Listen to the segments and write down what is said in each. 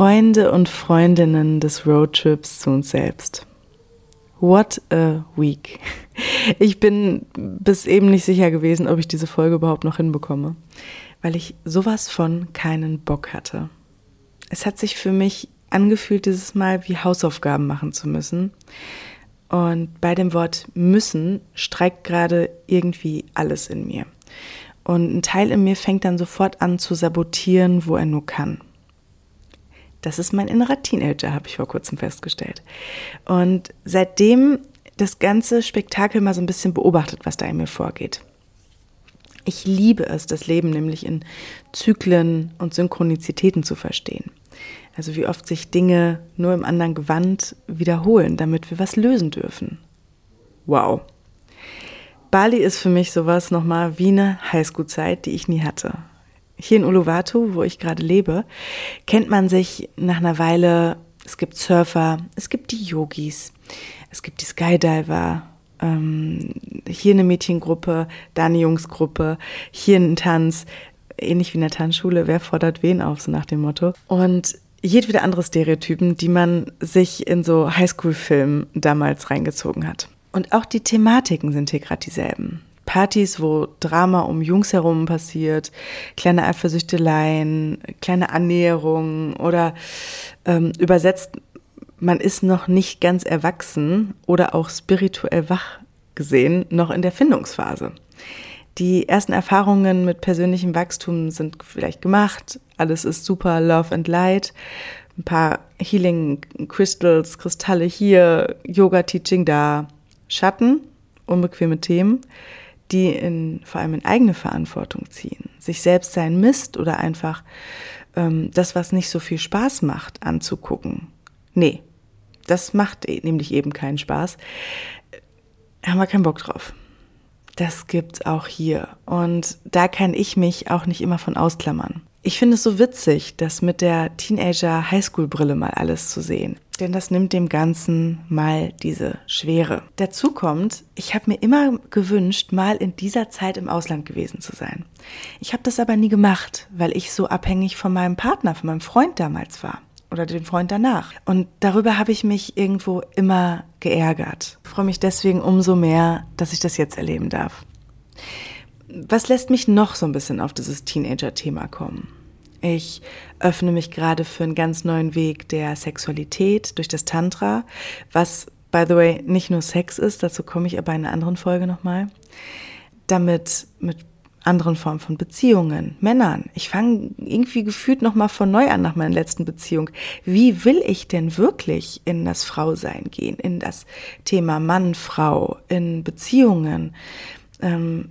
Freunde und Freundinnen des Roadtrips zu uns selbst. What a week. Ich bin bis eben nicht sicher gewesen, ob ich diese Folge überhaupt noch hinbekomme, weil ich sowas von keinen Bock hatte. Es hat sich für mich angefühlt, dieses Mal wie Hausaufgaben machen zu müssen. Und bei dem Wort müssen streikt gerade irgendwie alles in mir. Und ein Teil in mir fängt dann sofort an zu sabotieren, wo er nur kann. Das ist mein innerer Teenager, habe ich vor kurzem festgestellt. Und seitdem das ganze Spektakel mal so ein bisschen beobachtet, was da in mir vorgeht. Ich liebe es, das Leben nämlich in Zyklen und Synchronizitäten zu verstehen. Also wie oft sich Dinge nur im anderen Gewand wiederholen, damit wir was lösen dürfen. Wow. Bali ist für mich sowas nochmal wie eine Highschool-Zeit, die ich nie hatte. Hier in Uluwatu, wo ich gerade lebe, kennt man sich nach einer Weile. Es gibt Surfer, es gibt die Yogis, es gibt die Skydiver, ähm, hier eine Mädchengruppe, da eine Jungsgruppe, hier ein Tanz, ähnlich wie in der Tanzschule, wer fordert wen auf, so nach dem Motto. Und jedwede andere Stereotypen, die man sich in so Highschool-Filmen damals reingezogen hat. Und auch die Thematiken sind hier gerade dieselben. Partys, wo Drama um Jungs herum passiert, kleine Eifersüchteleien, kleine Annäherungen oder ähm, übersetzt, man ist noch nicht ganz erwachsen oder auch spirituell wach gesehen, noch in der Findungsphase. Die ersten Erfahrungen mit persönlichem Wachstum sind vielleicht gemacht. Alles ist super Love and Light. Ein paar Healing Crystals, Kristalle hier, Yoga Teaching da. Schatten, unbequeme Themen die in, vor allem in eigene Verantwortung ziehen, sich selbst sein Mist oder einfach ähm, das, was nicht so viel Spaß macht, anzugucken. Nee, das macht e, nämlich eben keinen Spaß. Haben wir keinen Bock drauf. Das gibt's auch hier. Und da kann ich mich auch nicht immer von ausklammern. Ich finde es so witzig, das mit der Teenager-Highschool-Brille mal alles zu sehen. Denn das nimmt dem Ganzen mal diese Schwere. Dazu kommt, ich habe mir immer gewünscht, mal in dieser Zeit im Ausland gewesen zu sein. Ich habe das aber nie gemacht, weil ich so abhängig von meinem Partner, von meinem Freund damals war oder dem Freund danach. Und darüber habe ich mich irgendwo immer geärgert. Ich freue mich deswegen umso mehr, dass ich das jetzt erleben darf. Was lässt mich noch so ein bisschen auf dieses Teenager-Thema kommen? Ich öffne mich gerade für einen ganz neuen Weg der Sexualität durch das Tantra, was, by the way, nicht nur Sex ist, dazu komme ich aber in einer anderen Folge nochmal. Damit mit anderen Formen von Beziehungen, Männern. Ich fange irgendwie gefühlt nochmal von neu an nach meiner letzten Beziehung. Wie will ich denn wirklich in das Frausein gehen, in das Thema Mann, Frau, in Beziehungen? Ähm,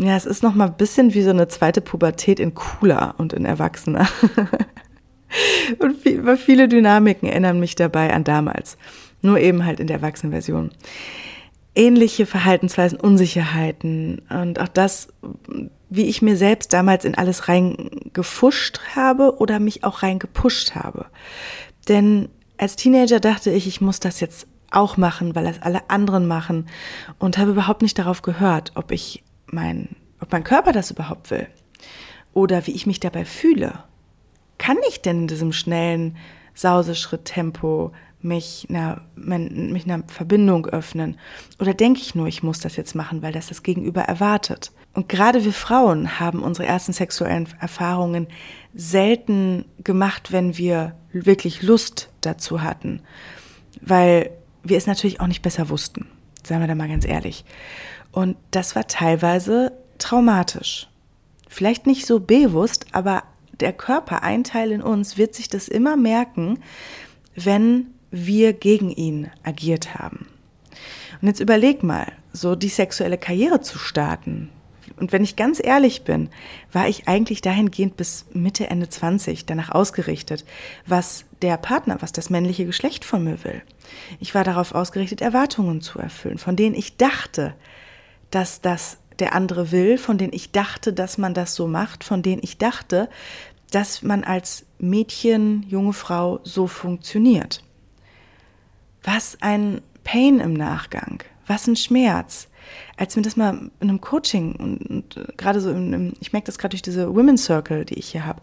ja, es ist noch mal ein bisschen wie so eine zweite Pubertät in cooler und in erwachsener. und viel, viele Dynamiken erinnern mich dabei an damals. Nur eben halt in der Erwachsenenversion. Ähnliche Verhaltensweisen, Unsicherheiten und auch das, wie ich mir selbst damals in alles reingefuscht habe oder mich auch reingepusht habe. Denn als Teenager dachte ich, ich muss das jetzt auch machen, weil das alle anderen machen und habe überhaupt nicht darauf gehört, ob ich mein, ob mein Körper das überhaupt will oder wie ich mich dabei fühle. Kann ich denn in diesem schnellen Sauseschritt-Tempo mich einer, mich einer Verbindung öffnen? Oder denke ich nur, ich muss das jetzt machen, weil das das Gegenüber erwartet? Und gerade wir Frauen haben unsere ersten sexuellen Erfahrungen selten gemacht, wenn wir wirklich Lust dazu hatten, weil wir es natürlich auch nicht besser wussten. Seien wir da mal ganz ehrlich. Und das war teilweise traumatisch. Vielleicht nicht so bewusst, aber der Körper, ein Teil in uns, wird sich das immer merken, wenn wir gegen ihn agiert haben. Und jetzt überleg mal, so die sexuelle Karriere zu starten. Und wenn ich ganz ehrlich bin, war ich eigentlich dahingehend bis Mitte, Ende 20 danach ausgerichtet, was der Partner, was das männliche Geschlecht von mir will. Ich war darauf ausgerichtet, Erwartungen zu erfüllen, von denen ich dachte, dass das der andere will, von denen ich dachte, dass man das so macht, von denen ich dachte, dass man als Mädchen, junge Frau so funktioniert. Was ein Pain im Nachgang, Was ein Schmerz. Als mir das mal in einem Coaching und, und äh, gerade so, im, ich merke das gerade durch diese Women's Circle, die ich hier habe,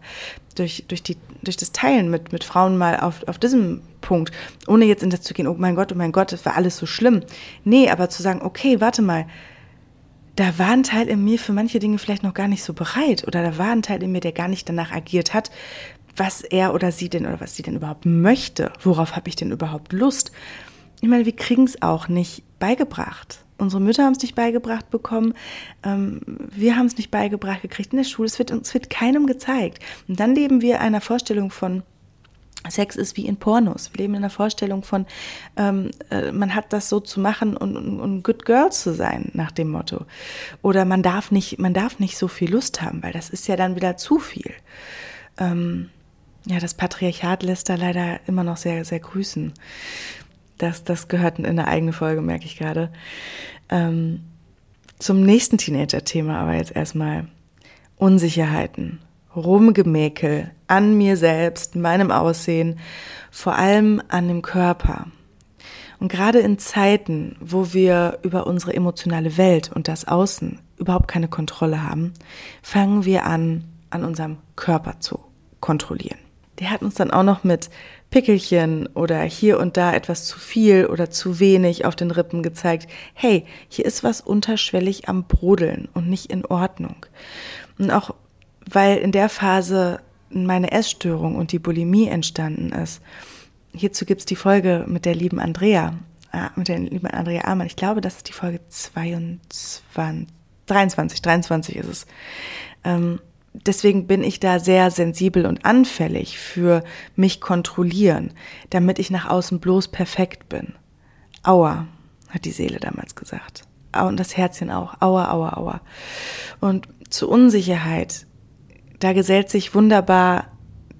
durch, durch, die, durch das Teilen mit, mit Frauen mal auf, auf diesem Punkt, ohne jetzt in das zu gehen, oh mein Gott, oh mein Gott, das war alles so schlimm. Nee, aber zu sagen, okay, warte mal, da war ein Teil in mir für manche Dinge vielleicht noch gar nicht so bereit oder da war ein Teil in mir, der gar nicht danach agiert hat, was er oder sie denn oder was sie denn überhaupt möchte. Worauf habe ich denn überhaupt Lust? Ich meine, wir kriegen es auch nicht beigebracht. Unsere Mütter haben es nicht beigebracht bekommen. Ähm, wir haben es nicht beigebracht gekriegt in der Schule. Es wird uns wird keinem gezeigt. Und dann leben wir einer Vorstellung von Sex ist wie in Pornos. Wir leben in einer Vorstellung von, ähm, äh, man hat das so zu machen und, und, und good girl zu sein, nach dem Motto. Oder man darf nicht, man darf nicht so viel Lust haben, weil das ist ja dann wieder zu viel. Ähm, ja, das Patriarchat lässt da leider immer noch sehr, sehr grüßen. Das, das gehört in eine eigene Folge, merke ich gerade. Ähm, zum nächsten Teenager-Thema aber jetzt erstmal Unsicherheiten. Rumgemäkel an mir selbst, meinem Aussehen, vor allem an dem Körper. Und gerade in Zeiten, wo wir über unsere emotionale Welt und das Außen überhaupt keine Kontrolle haben, fangen wir an, an unserem Körper zu kontrollieren. Der hat uns dann auch noch mit Pickelchen oder hier und da etwas zu viel oder zu wenig auf den Rippen gezeigt. Hey, hier ist was unterschwellig am Brodeln und nicht in Ordnung. Und auch weil in der Phase meine Essstörung und die Bulimie entstanden ist. Hierzu gibt es die Folge mit der lieben Andrea, äh, mit der lieben Andrea Amann. Ich glaube, das ist die Folge 22, 23, 23 ist es. Ähm, deswegen bin ich da sehr sensibel und anfällig für mich kontrollieren, damit ich nach außen bloß perfekt bin. Aua, hat die Seele damals gesagt. Und das Herzchen auch. Aua, aua, aua. Und zur Unsicherheit da gesellt sich wunderbar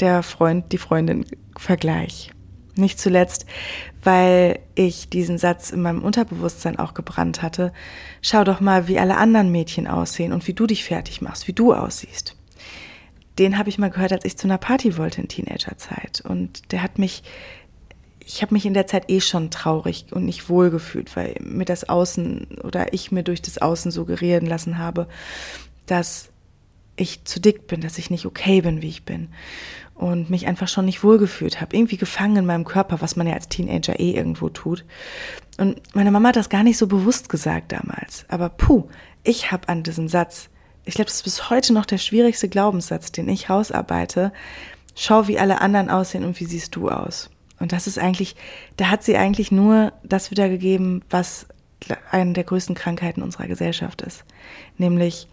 der Freund, die Freundin Vergleich. Nicht zuletzt, weil ich diesen Satz in meinem Unterbewusstsein auch gebrannt hatte. Schau doch mal, wie alle anderen Mädchen aussehen und wie du dich fertig machst, wie du aussiehst. Den habe ich mal gehört, als ich zu einer Party wollte in Teenagerzeit. Und der hat mich, ich habe mich in der Zeit eh schon traurig und nicht wohl gefühlt, weil mir das Außen oder ich mir durch das Außen suggerieren lassen habe, dass ich zu dick bin, dass ich nicht okay bin, wie ich bin und mich einfach schon nicht wohlgefühlt habe, irgendwie gefangen in meinem Körper, was man ja als Teenager eh irgendwo tut. Und meine Mama hat das gar nicht so bewusst gesagt damals, aber puh, ich habe an diesem Satz, ich glaube, das ist bis heute noch der schwierigste Glaubenssatz, den ich rausarbeite. Schau, wie alle anderen aussehen und wie siehst du aus. Und das ist eigentlich, da hat sie eigentlich nur das wiedergegeben, was eine der größten Krankheiten unserer Gesellschaft ist, nämlich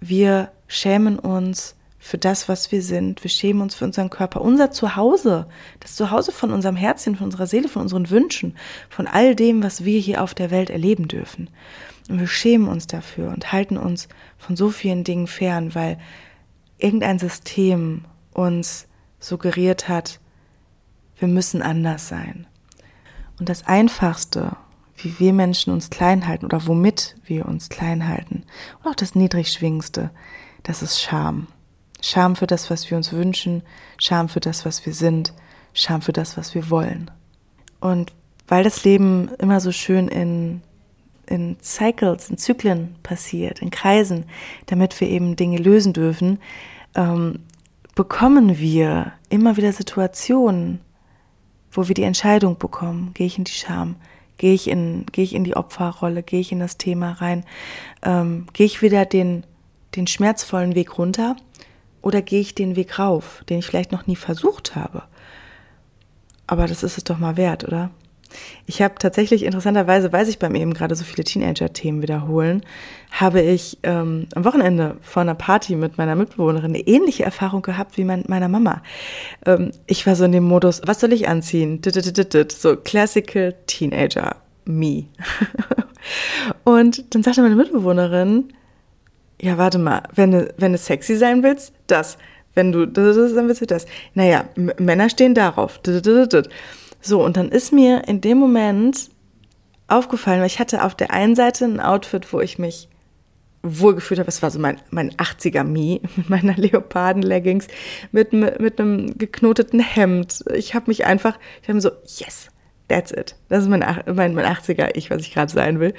wir schämen uns für das, was wir sind. Wir schämen uns für unseren Körper, unser Zuhause, das Zuhause von unserem Herzchen, von unserer Seele, von unseren Wünschen, von all dem, was wir hier auf der Welt erleben dürfen. Und wir schämen uns dafür und halten uns von so vielen Dingen fern, weil irgendein System uns suggeriert hat, wir müssen anders sein. Und das Einfachste wie wir Menschen uns klein halten oder womit wir uns klein halten. Und auch das Niedrigschwingendste, das ist Scham. Scham für das, was wir uns wünschen, Scham für das, was wir sind, Scham für das, was wir wollen. Und weil das Leben immer so schön in, in Cycles, in Zyklen passiert, in Kreisen, damit wir eben Dinge lösen dürfen, ähm, bekommen wir immer wieder Situationen, wo wir die Entscheidung bekommen, gehe ich in die Scham, Gehe ich in, gehe ich in die Opferrolle, gehe ich in das Thema rein, ähm, gehe ich wieder den, den schmerzvollen Weg runter oder gehe ich den Weg rauf, den ich vielleicht noch nie versucht habe. Aber das ist es doch mal wert, oder? Ich habe tatsächlich interessanterweise, weil sich bei mir eben gerade so viele Teenager-Themen wiederholen, habe ich ähm, am Wochenende vor einer Party mit meiner Mitbewohnerin eine ähnliche Erfahrung gehabt wie mein, meiner Mama. Ähm, ich war so in dem Modus, was soll ich anziehen? So Classical Teenager Me. Und dann sagte meine Mitbewohnerin, ja, warte mal, wenn du, wenn du sexy sein willst, das. Wenn du das, dann willst du das. Naja, Männer stehen darauf. So, und dann ist mir in dem Moment aufgefallen, weil ich hatte auf der einen Seite ein Outfit, wo ich mich wohlgefühlt habe. Es war so mein, mein 80er Me mit meiner Leoparden-Leggings, mit, mit, einem geknoteten Hemd. Ich habe mich einfach, ich habe so, yes, That's it. Das ist mein, mein, mein 80er-Ich, was ich gerade sein will.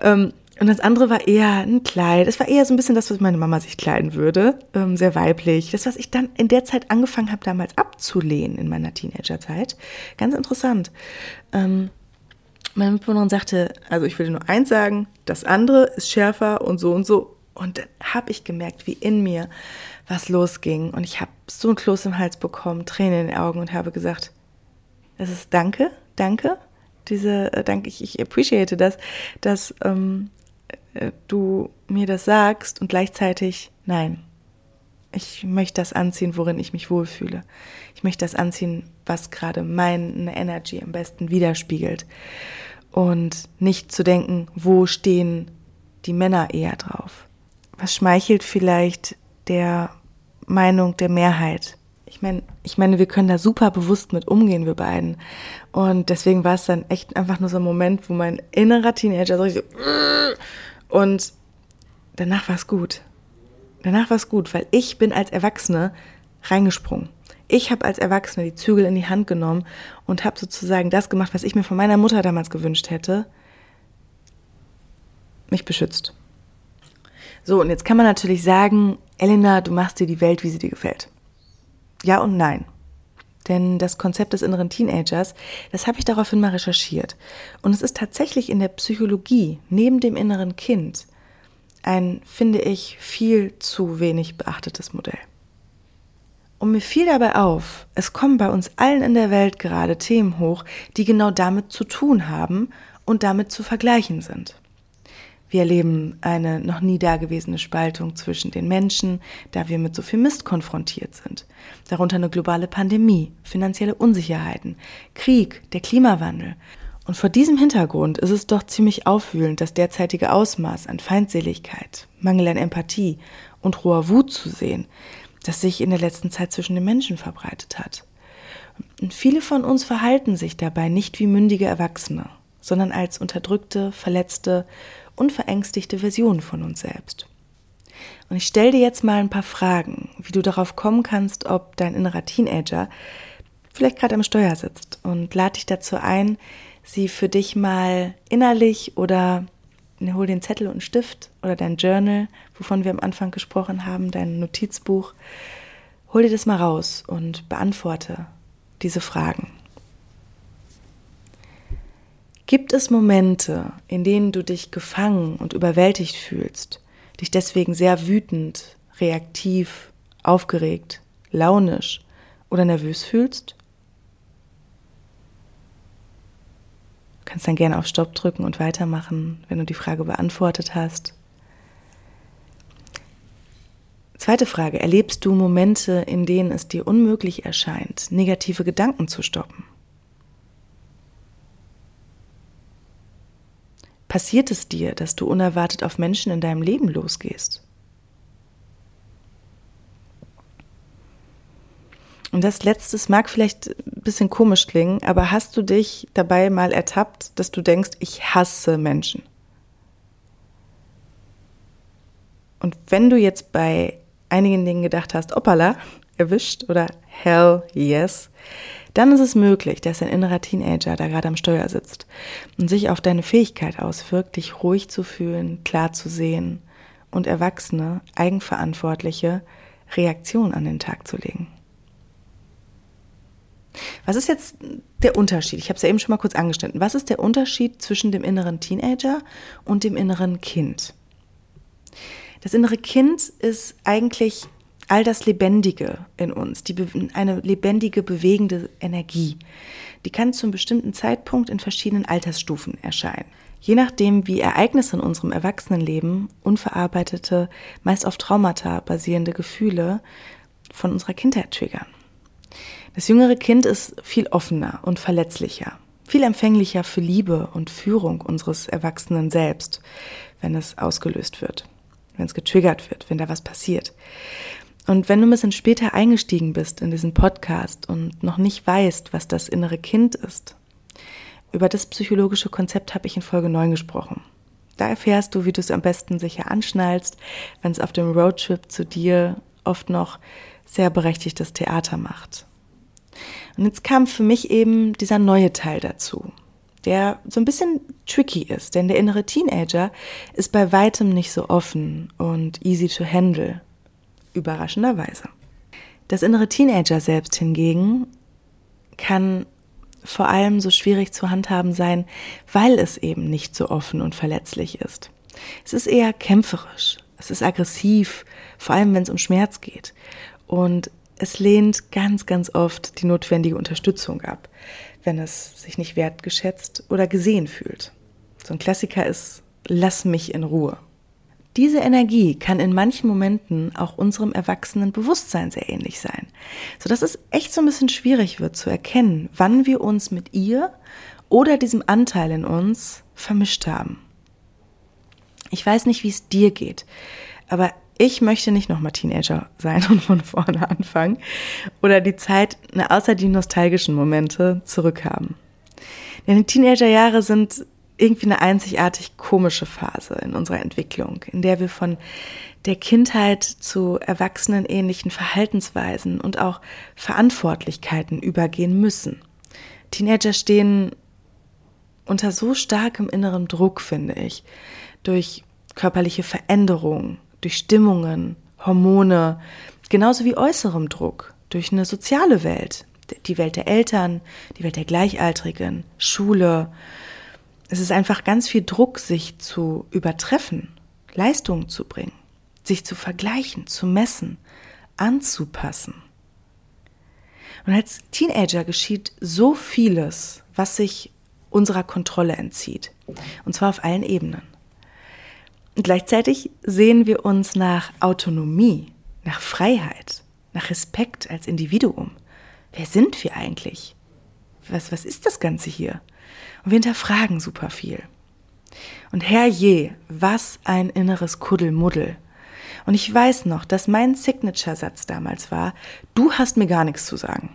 Ähm, und das andere war eher ein Kleid. Es war eher so ein bisschen das, was meine Mama sich kleiden würde. Ähm, sehr weiblich. Das, was ich dann in der Zeit angefangen habe, damals abzulehnen in meiner Teenagerzeit. Ganz interessant. Ähm, meine Mitbewohnerin sagte, also ich dir nur eins sagen, das andere ist schärfer und so und so. Und dann habe ich gemerkt, wie in mir was losging. Und ich habe so ein Kloß im Hals bekommen, Tränen in den Augen und habe gesagt, das ist Danke, danke. Diese, äh, danke, ich, ich appreciate das, dass ähm, äh, du mir das sagst und gleichzeitig nein. Ich möchte das anziehen, worin ich mich wohlfühle. Ich möchte das anziehen, was gerade meine Energy am besten widerspiegelt. Und nicht zu denken, wo stehen die Männer eher drauf. Was schmeichelt vielleicht der Meinung der Mehrheit? Ich meine, ich meine, wir können da super bewusst mit umgehen, wir beiden. Und deswegen war es dann echt einfach nur so ein Moment, wo mein innerer Teenager so, und danach war es gut. Danach war es gut, weil ich bin als Erwachsene reingesprungen. Ich habe als Erwachsene die Zügel in die Hand genommen und habe sozusagen das gemacht, was ich mir von meiner Mutter damals gewünscht hätte. Mich beschützt. So, und jetzt kann man natürlich sagen, Elena, du machst dir die Welt, wie sie dir gefällt. Ja und nein. Denn das Konzept des inneren Teenagers, das habe ich daraufhin mal recherchiert. Und es ist tatsächlich in der Psychologie neben dem inneren Kind ein, finde ich, viel zu wenig beachtetes Modell. Und mir fiel dabei auf, es kommen bei uns allen in der Welt gerade Themen hoch, die genau damit zu tun haben und damit zu vergleichen sind. Wir erleben eine noch nie dagewesene Spaltung zwischen den Menschen, da wir mit so viel Mist konfrontiert sind. Darunter eine globale Pandemie, finanzielle Unsicherheiten, Krieg, der Klimawandel. Und vor diesem Hintergrund ist es doch ziemlich aufwühlend, das derzeitige Ausmaß an Feindseligkeit, Mangel an Empathie und roher Wut zu sehen, das sich in der letzten Zeit zwischen den Menschen verbreitet hat. Und viele von uns verhalten sich dabei nicht wie mündige Erwachsene, sondern als unterdrückte, verletzte unverängstigte Version von uns selbst. Und ich stelle dir jetzt mal ein paar Fragen, wie du darauf kommen kannst, ob dein innerer Teenager vielleicht gerade am Steuer sitzt und lade dich dazu ein, sie für dich mal innerlich oder ne, hol den Zettel und Stift oder dein Journal, wovon wir am Anfang gesprochen haben, dein Notizbuch, hol dir das mal raus und beantworte diese Fragen. Gibt es Momente, in denen du dich gefangen und überwältigt fühlst, dich deswegen sehr wütend, reaktiv, aufgeregt, launisch oder nervös fühlst? Du kannst dann gerne auf Stopp drücken und weitermachen, wenn du die Frage beantwortet hast. Zweite Frage. Erlebst du Momente, in denen es dir unmöglich erscheint, negative Gedanken zu stoppen? Passiert es dir, dass du unerwartet auf Menschen in deinem Leben losgehst? Und das letztes mag vielleicht ein bisschen komisch klingen, aber hast du dich dabei mal ertappt, dass du denkst, ich hasse Menschen? Und wenn du jetzt bei einigen Dingen gedacht hast, opala, erwischt oder hell yes, dann ist es möglich, dass ein innerer Teenager da gerade am Steuer sitzt und sich auf deine Fähigkeit auswirkt, dich ruhig zu fühlen, klar zu sehen und erwachsene, eigenverantwortliche Reaktionen an den Tag zu legen. Was ist jetzt der Unterschied? Ich habe es ja eben schon mal kurz angeschnitten. Was ist der Unterschied zwischen dem inneren Teenager und dem inneren Kind? Das innere Kind ist eigentlich all das Lebendige in uns, die, eine lebendige, bewegende Energie, die kann zu einem bestimmten Zeitpunkt in verschiedenen Altersstufen erscheinen. Je nachdem, wie Ereignisse in unserem Erwachsenenleben unverarbeitete, meist auf Traumata basierende Gefühle von unserer Kindheit triggern. Das jüngere Kind ist viel offener und verletzlicher, viel empfänglicher für Liebe und Führung unseres Erwachsenen selbst, wenn es ausgelöst wird, wenn es getriggert wird, wenn da was passiert. Und wenn du ein bisschen später eingestiegen bist in diesen Podcast und noch nicht weißt, was das innere Kind ist, über das psychologische Konzept habe ich in Folge 9 gesprochen. Da erfährst du, wie du es am besten sicher anschnallst, wenn es auf dem Roadtrip zu dir oft noch sehr berechtigtes Theater macht. Und jetzt kam für mich eben dieser neue Teil dazu, der so ein bisschen tricky ist, denn der innere Teenager ist bei weitem nicht so offen und easy to handle, überraschenderweise. Das innere Teenager selbst hingegen kann vor allem so schwierig zu handhaben sein, weil es eben nicht so offen und verletzlich ist. Es ist eher kämpferisch, es ist aggressiv, vor allem wenn es um Schmerz geht. Und es lehnt ganz, ganz oft die notwendige Unterstützung ab, wenn es sich nicht wertgeschätzt oder gesehen fühlt. So ein Klassiker ist, lass mich in Ruhe. Diese Energie kann in manchen Momenten auch unserem erwachsenen Bewusstsein sehr ähnlich sein, sodass es echt so ein bisschen schwierig wird zu erkennen, wann wir uns mit ihr oder diesem Anteil in uns vermischt haben. Ich weiß nicht, wie es dir geht, aber ich möchte nicht nochmal Teenager sein und von vorne anfangen oder die Zeit außer die nostalgischen Momente zurückhaben. Denn die Teenagerjahre sind irgendwie eine einzigartig komische Phase in unserer Entwicklung, in der wir von der Kindheit zu erwachsenenähnlichen Verhaltensweisen und auch Verantwortlichkeiten übergehen müssen. Teenager stehen unter so starkem inneren Druck, finde ich, durch körperliche Veränderungen, durch Stimmungen, Hormone, genauso wie äußerem Druck, durch eine soziale Welt, die Welt der Eltern, die Welt der Gleichaltrigen, Schule, es ist einfach ganz viel Druck, sich zu übertreffen, Leistungen zu bringen, sich zu vergleichen, zu messen, anzupassen. Und als Teenager geschieht so vieles, was sich unserer Kontrolle entzieht. Und zwar auf allen Ebenen. Und gleichzeitig sehen wir uns nach Autonomie, nach Freiheit, nach Respekt als Individuum. Wer sind wir eigentlich? Was, was ist das Ganze hier? Und wir hinterfragen super viel. Und herrje, was ein inneres Kuddelmuddel. Und ich weiß noch, dass mein Signature-Satz damals war, du hast mir gar nichts zu sagen.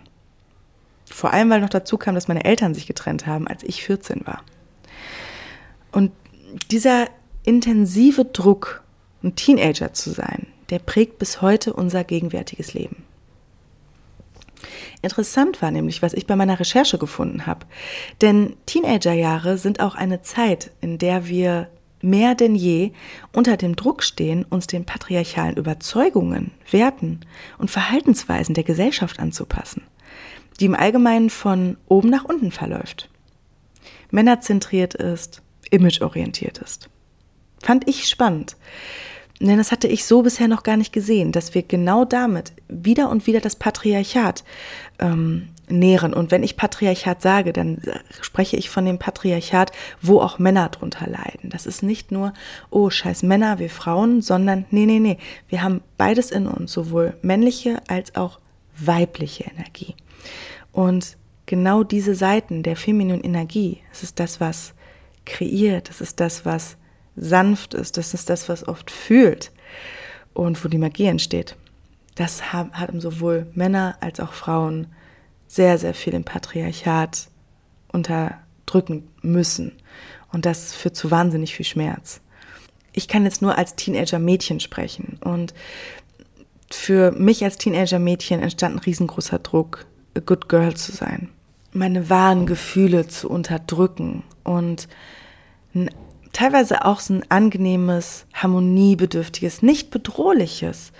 Vor allem, weil noch dazu kam, dass meine Eltern sich getrennt haben, als ich 14 war. Und dieser intensive Druck, ein Teenager zu sein, der prägt bis heute unser gegenwärtiges Leben. Interessant war nämlich, was ich bei meiner Recherche gefunden habe. Denn Teenagerjahre sind auch eine Zeit, in der wir mehr denn je unter dem Druck stehen, uns den patriarchalen Überzeugungen, Werten und Verhaltensweisen der Gesellschaft anzupassen, die im Allgemeinen von oben nach unten verläuft. Männerzentriert ist, imageorientiert ist. Fand ich spannend. Denn das hatte ich so bisher noch gar nicht gesehen, dass wir genau damit wieder und wieder das Patriarchat ähm, nähren. Und wenn ich Patriarchat sage, dann spreche ich von dem Patriarchat, wo auch Männer drunter leiden. Das ist nicht nur, oh, scheiß Männer, wir Frauen, sondern nee, nee, nee. Wir haben beides in uns, sowohl männliche als auch weibliche Energie. Und genau diese Seiten der femininen Energie, es ist das, was kreiert, es ist das, was sanft ist, das ist das, was oft fühlt und wo die Magie entsteht. Das haben, sowohl Männer als auch Frauen sehr, sehr viel im Patriarchat unterdrücken müssen. Und das führt zu wahnsinnig viel Schmerz. Ich kann jetzt nur als Teenager-Mädchen sprechen. Und für mich als Teenager-Mädchen entstand ein riesengroßer Druck, a good girl zu sein. Meine wahren Gefühle zu unterdrücken und ein teilweise auch so ein angenehmes, harmoniebedürftiges, nicht bedrohliches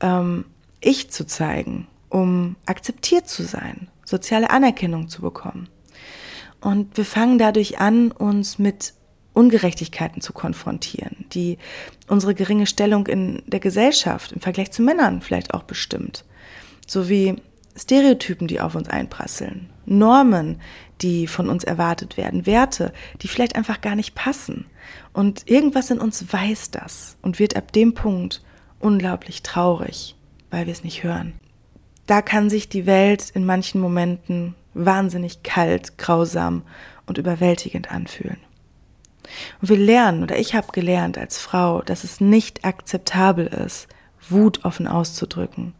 ähm, Ich zu zeigen, um akzeptiert zu sein, soziale Anerkennung zu bekommen. Und wir fangen dadurch an, uns mit Ungerechtigkeiten zu konfrontieren, die unsere geringe Stellung in der Gesellschaft im Vergleich zu Männern vielleicht auch bestimmt, sowie Stereotypen, die auf uns einprasseln, Normen, die von uns erwartet werden, Werte, die vielleicht einfach gar nicht passen. Und irgendwas in uns weiß das und wird ab dem Punkt unglaublich traurig, weil wir es nicht hören. Da kann sich die Welt in manchen Momenten wahnsinnig kalt, grausam und überwältigend anfühlen. Und wir lernen, oder ich habe gelernt als Frau, dass es nicht akzeptabel ist, Wut offen auszudrücken.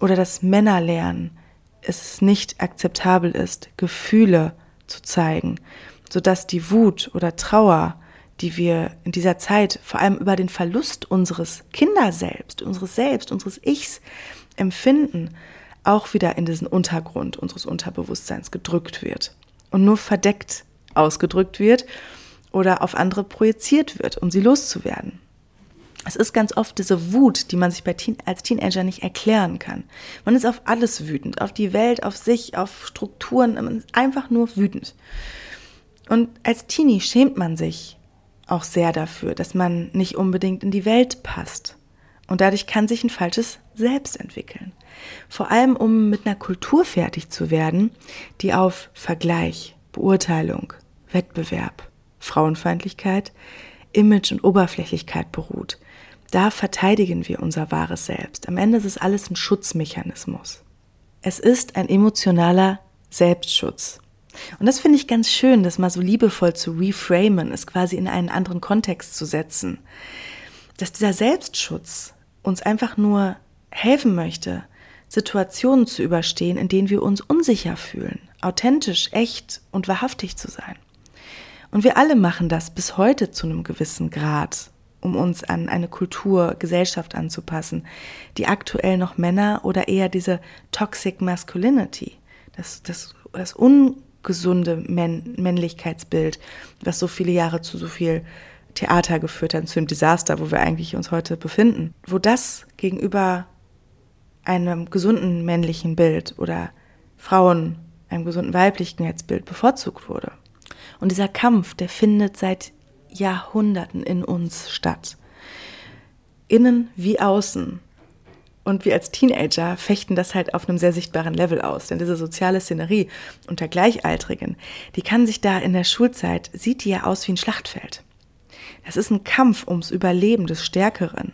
Oder dass Männer lernen, es nicht akzeptabel ist, Gefühle zu zeigen, sodass die Wut oder Trauer, die wir in dieser Zeit vor allem über den Verlust unseres Kinderselbst, unseres Selbst, unseres Ichs empfinden, auch wieder in diesen Untergrund unseres Unterbewusstseins gedrückt wird und nur verdeckt ausgedrückt wird oder auf andere projiziert wird, um sie loszuwerden. Es ist ganz oft diese Wut, die man sich Teen als Teenager nicht erklären kann. Man ist auf alles wütend, auf die Welt, auf sich, auf Strukturen, man ist einfach nur wütend. Und als Teenie schämt man sich auch sehr dafür, dass man nicht unbedingt in die Welt passt. Und dadurch kann sich ein falsches Selbst entwickeln. Vor allem, um mit einer Kultur fertig zu werden, die auf Vergleich, Beurteilung, Wettbewerb, Frauenfeindlichkeit, Image und Oberflächlichkeit beruht. Da verteidigen wir unser wahres Selbst. Am Ende ist es alles ein Schutzmechanismus. Es ist ein emotionaler Selbstschutz. Und das finde ich ganz schön, das mal so liebevoll zu reframen, es quasi in einen anderen Kontext zu setzen. Dass dieser Selbstschutz uns einfach nur helfen möchte, Situationen zu überstehen, in denen wir uns unsicher fühlen, authentisch, echt und wahrhaftig zu sein. Und wir alle machen das bis heute zu einem gewissen Grad, um uns an eine Kultur, Gesellschaft anzupassen, die aktuell noch Männer oder eher diese Toxic Masculinity, das, das, das ungesunde Männ Männlichkeitsbild, was so viele Jahre zu so viel Theater geführt hat, zu dem Desaster, wo wir eigentlich uns heute befinden, wo das gegenüber einem gesunden männlichen Bild oder Frauen einem gesunden Weiblichkeitsbild bevorzugt wurde. Und dieser Kampf, der findet seit Jahrhunderten in uns statt. Innen wie außen. Und wir als Teenager fechten das halt auf einem sehr sichtbaren Level aus. Denn diese soziale Szenerie unter Gleichaltrigen, die kann sich da in der Schulzeit, sieht die ja aus wie ein Schlachtfeld. Das ist ein Kampf ums Überleben des Stärkeren.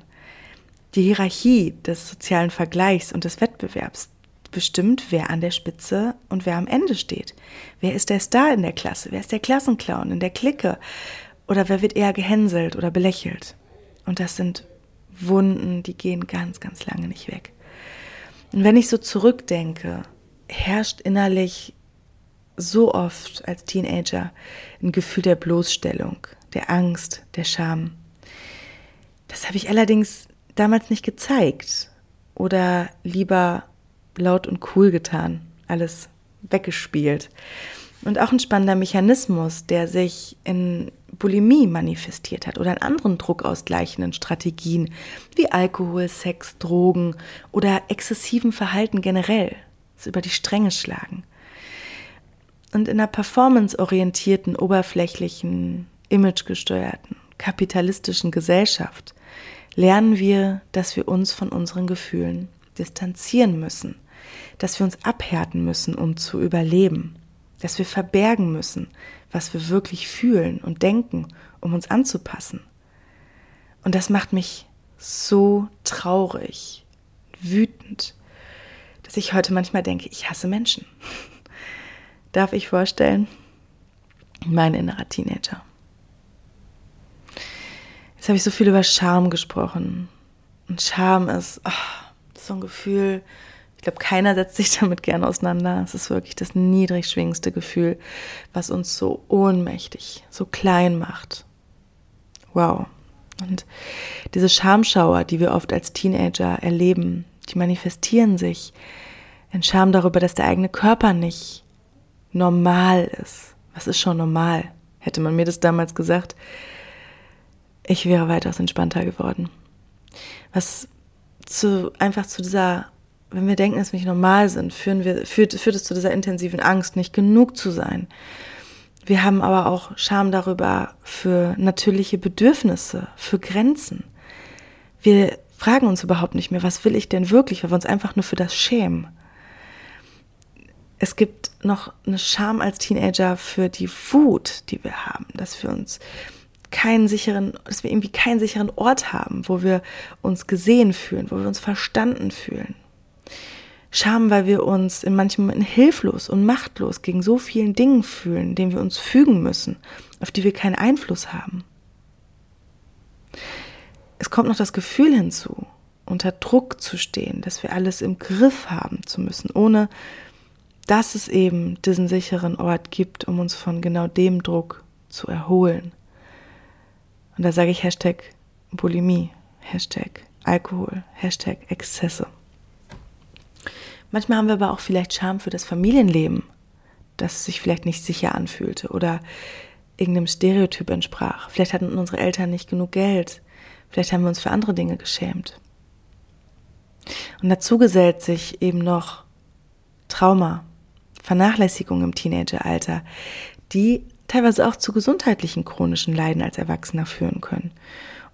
Die Hierarchie des sozialen Vergleichs und des Wettbewerbs bestimmt, wer an der Spitze und wer am Ende steht. Wer ist der Star in der Klasse? Wer ist der Klassenclown in der Clique? Oder wer wird eher gehänselt oder belächelt? Und das sind Wunden, die gehen ganz, ganz lange nicht weg. Und wenn ich so zurückdenke, herrscht innerlich so oft als Teenager ein Gefühl der Bloßstellung, der Angst, der Scham. Das habe ich allerdings damals nicht gezeigt oder lieber laut und cool getan, alles weggespielt. Und auch ein spannender Mechanismus, der sich in Bulimie manifestiert hat oder in anderen druckausgleichenden Strategien wie Alkohol, Sex, Drogen oder exzessiven Verhalten generell, das über die Stränge schlagen. Und in einer performanceorientierten, oberflächlichen, imagegesteuerten, kapitalistischen Gesellschaft lernen wir, dass wir uns von unseren Gefühlen distanzieren müssen, dass wir uns abhärten müssen, um zu überleben, dass wir verbergen müssen, was wir wirklich fühlen und denken, um uns anzupassen. Und das macht mich so traurig, wütend, dass ich heute manchmal denke, ich hasse Menschen. Darf ich vorstellen? Mein innerer Teenager. Jetzt habe ich so viel über Scham gesprochen. Und Scham ist oh, so ein Gefühl, glaube, keiner setzt sich damit gern auseinander. Es ist wirklich das niedrig schwingendste Gefühl, was uns so ohnmächtig, so klein macht. Wow. Und diese Schamschauer, die wir oft als Teenager erleben, die manifestieren sich in Scham darüber, dass der eigene Körper nicht normal ist. Was ist schon normal? Hätte man mir das damals gesagt, ich wäre weitaus entspannter geworden. Was zu, einfach zu dieser, wenn wir denken, dass wir nicht normal sind, führen wir, führt, führt es zu dieser intensiven Angst, nicht genug zu sein. Wir haben aber auch Scham darüber für natürliche Bedürfnisse, für Grenzen. Wir fragen uns überhaupt nicht mehr, was will ich denn wirklich, weil wir uns einfach nur für das schämen. Es gibt noch eine Scham als Teenager für die Wut, die wir haben, dass wir uns keinen sicheren, dass wir irgendwie keinen sicheren Ort haben, wo wir uns gesehen fühlen, wo wir uns verstanden fühlen. Scham, weil wir uns in manchen Momenten hilflos und machtlos gegen so vielen Dingen fühlen, denen wir uns fügen müssen, auf die wir keinen Einfluss haben. Es kommt noch das Gefühl hinzu, unter Druck zu stehen, dass wir alles im Griff haben zu müssen, ohne dass es eben diesen sicheren Ort gibt, um uns von genau dem Druck zu erholen. Und da sage ich Hashtag Bulimie, Hashtag Alkohol, Hashtag Exzesse. Manchmal haben wir aber auch vielleicht Scham für das Familienleben, das sich vielleicht nicht sicher anfühlte oder irgendeinem Stereotyp entsprach. Vielleicht hatten unsere Eltern nicht genug Geld. Vielleicht haben wir uns für andere Dinge geschämt. Und dazu gesellt sich eben noch Trauma, Vernachlässigung im Teenageralter, die teilweise auch zu gesundheitlichen chronischen Leiden als Erwachsener führen können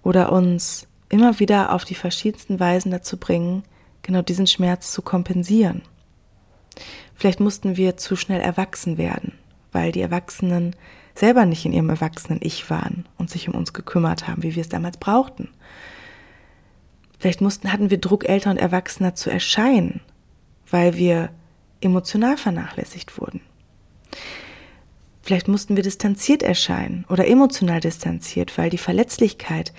oder uns immer wieder auf die verschiedensten Weisen dazu bringen, genau diesen Schmerz zu kompensieren. Vielleicht mussten wir zu schnell erwachsen werden, weil die Erwachsenen selber nicht in ihrem erwachsenen Ich waren und sich um uns gekümmert haben, wie wir es damals brauchten. Vielleicht mussten, hatten wir Druck, älter und erwachsener zu erscheinen, weil wir emotional vernachlässigt wurden. Vielleicht mussten wir distanziert erscheinen oder emotional distanziert, weil die Verletzlichkeit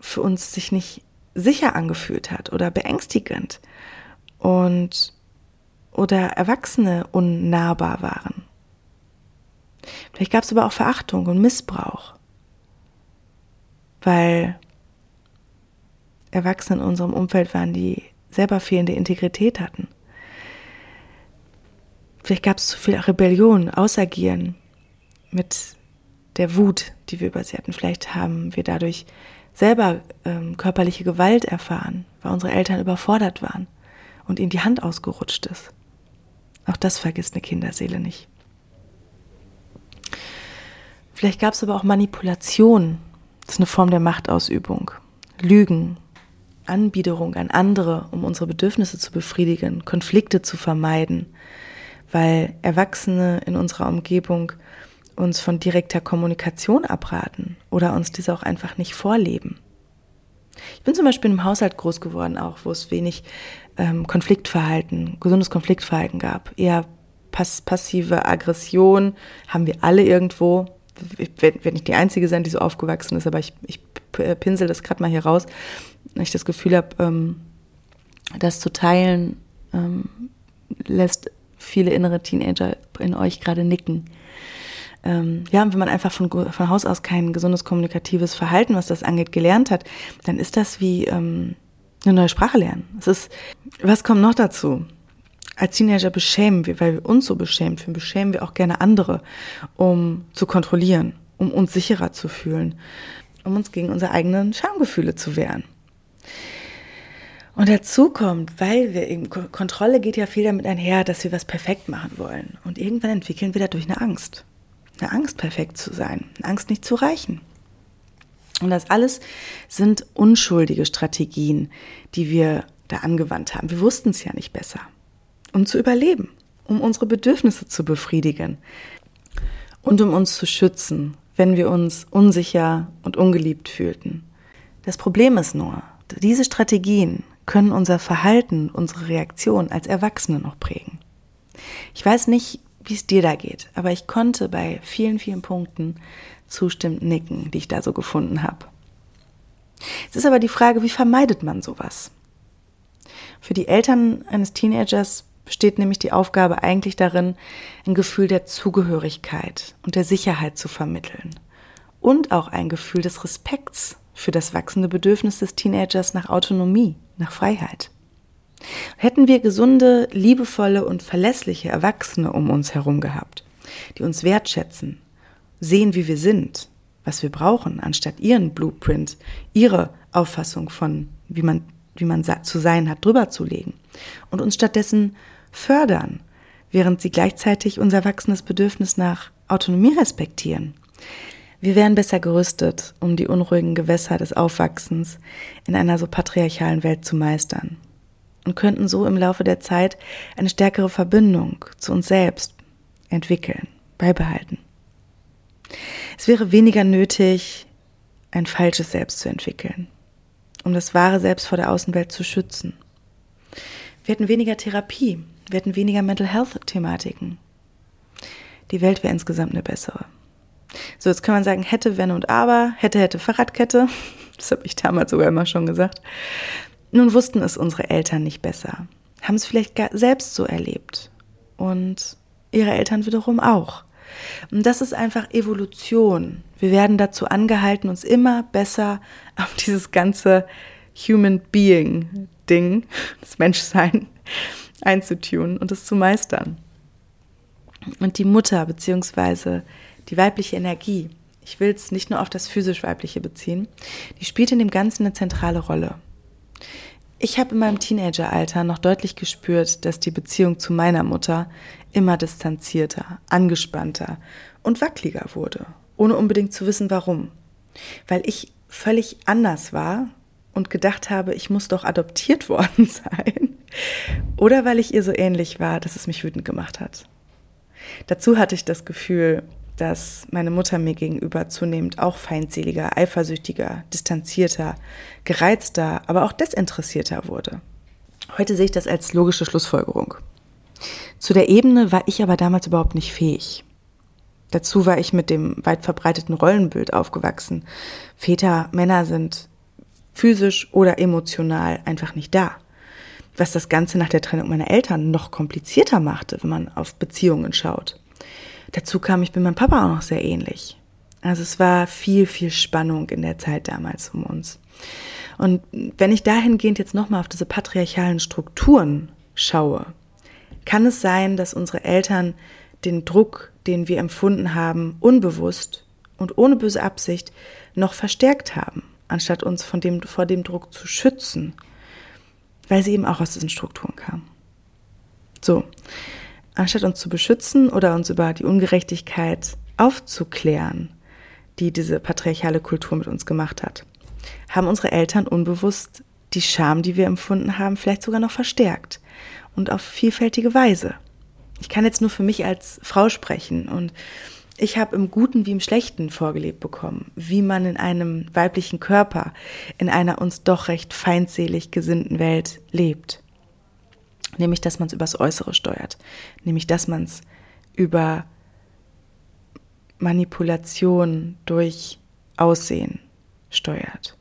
für uns sich nicht sicher angefühlt hat oder beängstigend und oder Erwachsene unnahbar waren. Vielleicht gab es aber auch Verachtung und Missbrauch, weil Erwachsene in unserem Umfeld waren, die selber fehlende Integrität hatten. Vielleicht gab es zu viel Rebellion, Ausagieren mit der Wut, die wir über sie hatten. Vielleicht haben wir dadurch selber ähm, körperliche Gewalt erfahren, weil unsere Eltern überfordert waren und ihnen die Hand ausgerutscht ist. Auch das vergisst eine Kinderseele nicht. Vielleicht gab es aber auch Manipulation. Das ist eine Form der Machtausübung. Lügen, Anbiederung an andere, um unsere Bedürfnisse zu befriedigen, Konflikte zu vermeiden, weil Erwachsene in unserer Umgebung uns von direkter Kommunikation abraten oder uns diese auch einfach nicht vorleben. Ich bin zum Beispiel im Haushalt groß geworden, auch wo es wenig ähm, Konfliktverhalten, gesundes Konfliktverhalten gab. Eher pass passive Aggression haben wir alle irgendwo. Ich werde nicht die Einzige sein, die so aufgewachsen ist, aber ich, ich pinsel das gerade mal hier raus, wenn ich das Gefühl habe, ähm, das zu teilen ähm, lässt viele innere Teenager in euch gerade nicken ähm, ja, wenn man einfach von, von Haus aus kein gesundes kommunikatives Verhalten, was das angeht, gelernt hat, dann ist das wie ähm, eine neue Sprache lernen. Es ist, was kommt noch dazu? Als Teenager beschämen wir, weil wir uns so beschämt fühlen, beschämen wir auch gerne andere, um zu kontrollieren, um uns sicherer zu fühlen, um uns gegen unsere eigenen Schamgefühle zu wehren. Und dazu kommt, weil wir eben, Kontrolle geht ja viel damit einher, dass wir was perfekt machen wollen. Und irgendwann entwickeln wir dadurch eine Angst eine Angst, perfekt zu sein, eine Angst, nicht zu reichen. Und das alles sind unschuldige Strategien, die wir da angewandt haben. Wir wussten es ja nicht besser. Um zu überleben, um unsere Bedürfnisse zu befriedigen und um uns zu schützen, wenn wir uns unsicher und ungeliebt fühlten. Das Problem ist nur, diese Strategien können unser Verhalten, unsere Reaktion als Erwachsene noch prägen. Ich weiß nicht, wie es dir da geht. Aber ich konnte bei vielen, vielen Punkten zustimmend nicken, die ich da so gefunden habe. Es ist aber die Frage, wie vermeidet man sowas? Für die Eltern eines Teenagers besteht nämlich die Aufgabe eigentlich darin, ein Gefühl der Zugehörigkeit und der Sicherheit zu vermitteln und auch ein Gefühl des Respekts für das wachsende Bedürfnis des Teenagers nach Autonomie, nach Freiheit. Hätten wir gesunde, liebevolle und verlässliche Erwachsene um uns herum gehabt, die uns wertschätzen, sehen, wie wir sind, was wir brauchen, anstatt ihren Blueprint, ihre Auffassung von, wie man, wie man zu sein hat, drüber zu legen und uns stattdessen fördern, während sie gleichzeitig unser wachsendes Bedürfnis nach Autonomie respektieren. Wir wären besser gerüstet, um die unruhigen Gewässer des Aufwachsens in einer so patriarchalen Welt zu meistern und könnten so im Laufe der Zeit eine stärkere Verbindung zu uns selbst entwickeln, beibehalten. Es wäre weniger nötig, ein falsches Selbst zu entwickeln, um das wahre Selbst vor der Außenwelt zu schützen. Wir hätten weniger Therapie, wir hätten weniger Mental Health Thematiken. Die Welt wäre insgesamt eine bessere. So, jetzt kann man sagen, hätte, wenn und aber, hätte, hätte Fahrradkette. Das habe ich damals sogar immer schon gesagt. Nun wussten es unsere Eltern nicht besser, haben es vielleicht selbst so erlebt und ihre Eltern wiederum auch. Und das ist einfach Evolution. Wir werden dazu angehalten, uns immer besser auf dieses ganze Human Being Ding, das Menschsein, einzutun und es zu meistern. Und die Mutter bzw. die weibliche Energie, ich will es nicht nur auf das physisch-weibliche beziehen, die spielt in dem Ganzen eine zentrale Rolle. Ich habe in meinem Teenageralter noch deutlich gespürt, dass die Beziehung zu meiner Mutter immer distanzierter, angespannter und wackeliger wurde, ohne unbedingt zu wissen warum. Weil ich völlig anders war und gedacht habe, ich muss doch adoptiert worden sein. Oder weil ich ihr so ähnlich war, dass es mich wütend gemacht hat. Dazu hatte ich das Gefühl, dass meine Mutter mir gegenüber zunehmend auch feindseliger, eifersüchtiger, distanzierter, gereizter, aber auch desinteressierter wurde. Heute sehe ich das als logische Schlussfolgerung. Zu der Ebene war ich aber damals überhaupt nicht fähig. Dazu war ich mit dem weit verbreiteten Rollenbild aufgewachsen. Väter, Männer sind physisch oder emotional einfach nicht da. Was das Ganze nach der Trennung meiner Eltern noch komplizierter machte, wenn man auf Beziehungen schaut. Dazu kam ich bin meinem Papa auch noch sehr ähnlich. Also es war viel, viel Spannung in der Zeit damals um uns. Und wenn ich dahingehend jetzt nochmal auf diese patriarchalen Strukturen schaue, kann es sein, dass unsere Eltern den Druck, den wir empfunden haben, unbewusst und ohne böse Absicht noch verstärkt haben, anstatt uns von dem, vor dem Druck zu schützen, weil sie eben auch aus diesen Strukturen kamen. So, anstatt uns zu beschützen oder uns über die Ungerechtigkeit aufzuklären, die diese patriarchale Kultur mit uns gemacht hat, haben unsere Eltern unbewusst die Scham, die wir empfunden haben, vielleicht sogar noch verstärkt und auf vielfältige Weise. Ich kann jetzt nur für mich als Frau sprechen und ich habe im Guten wie im Schlechten vorgelebt bekommen, wie man in einem weiblichen Körper in einer uns doch recht feindselig gesinnten Welt lebt. Nämlich, dass man es übers Äußere steuert. Nämlich, dass man es über Manipulation durch Aussehen steuert.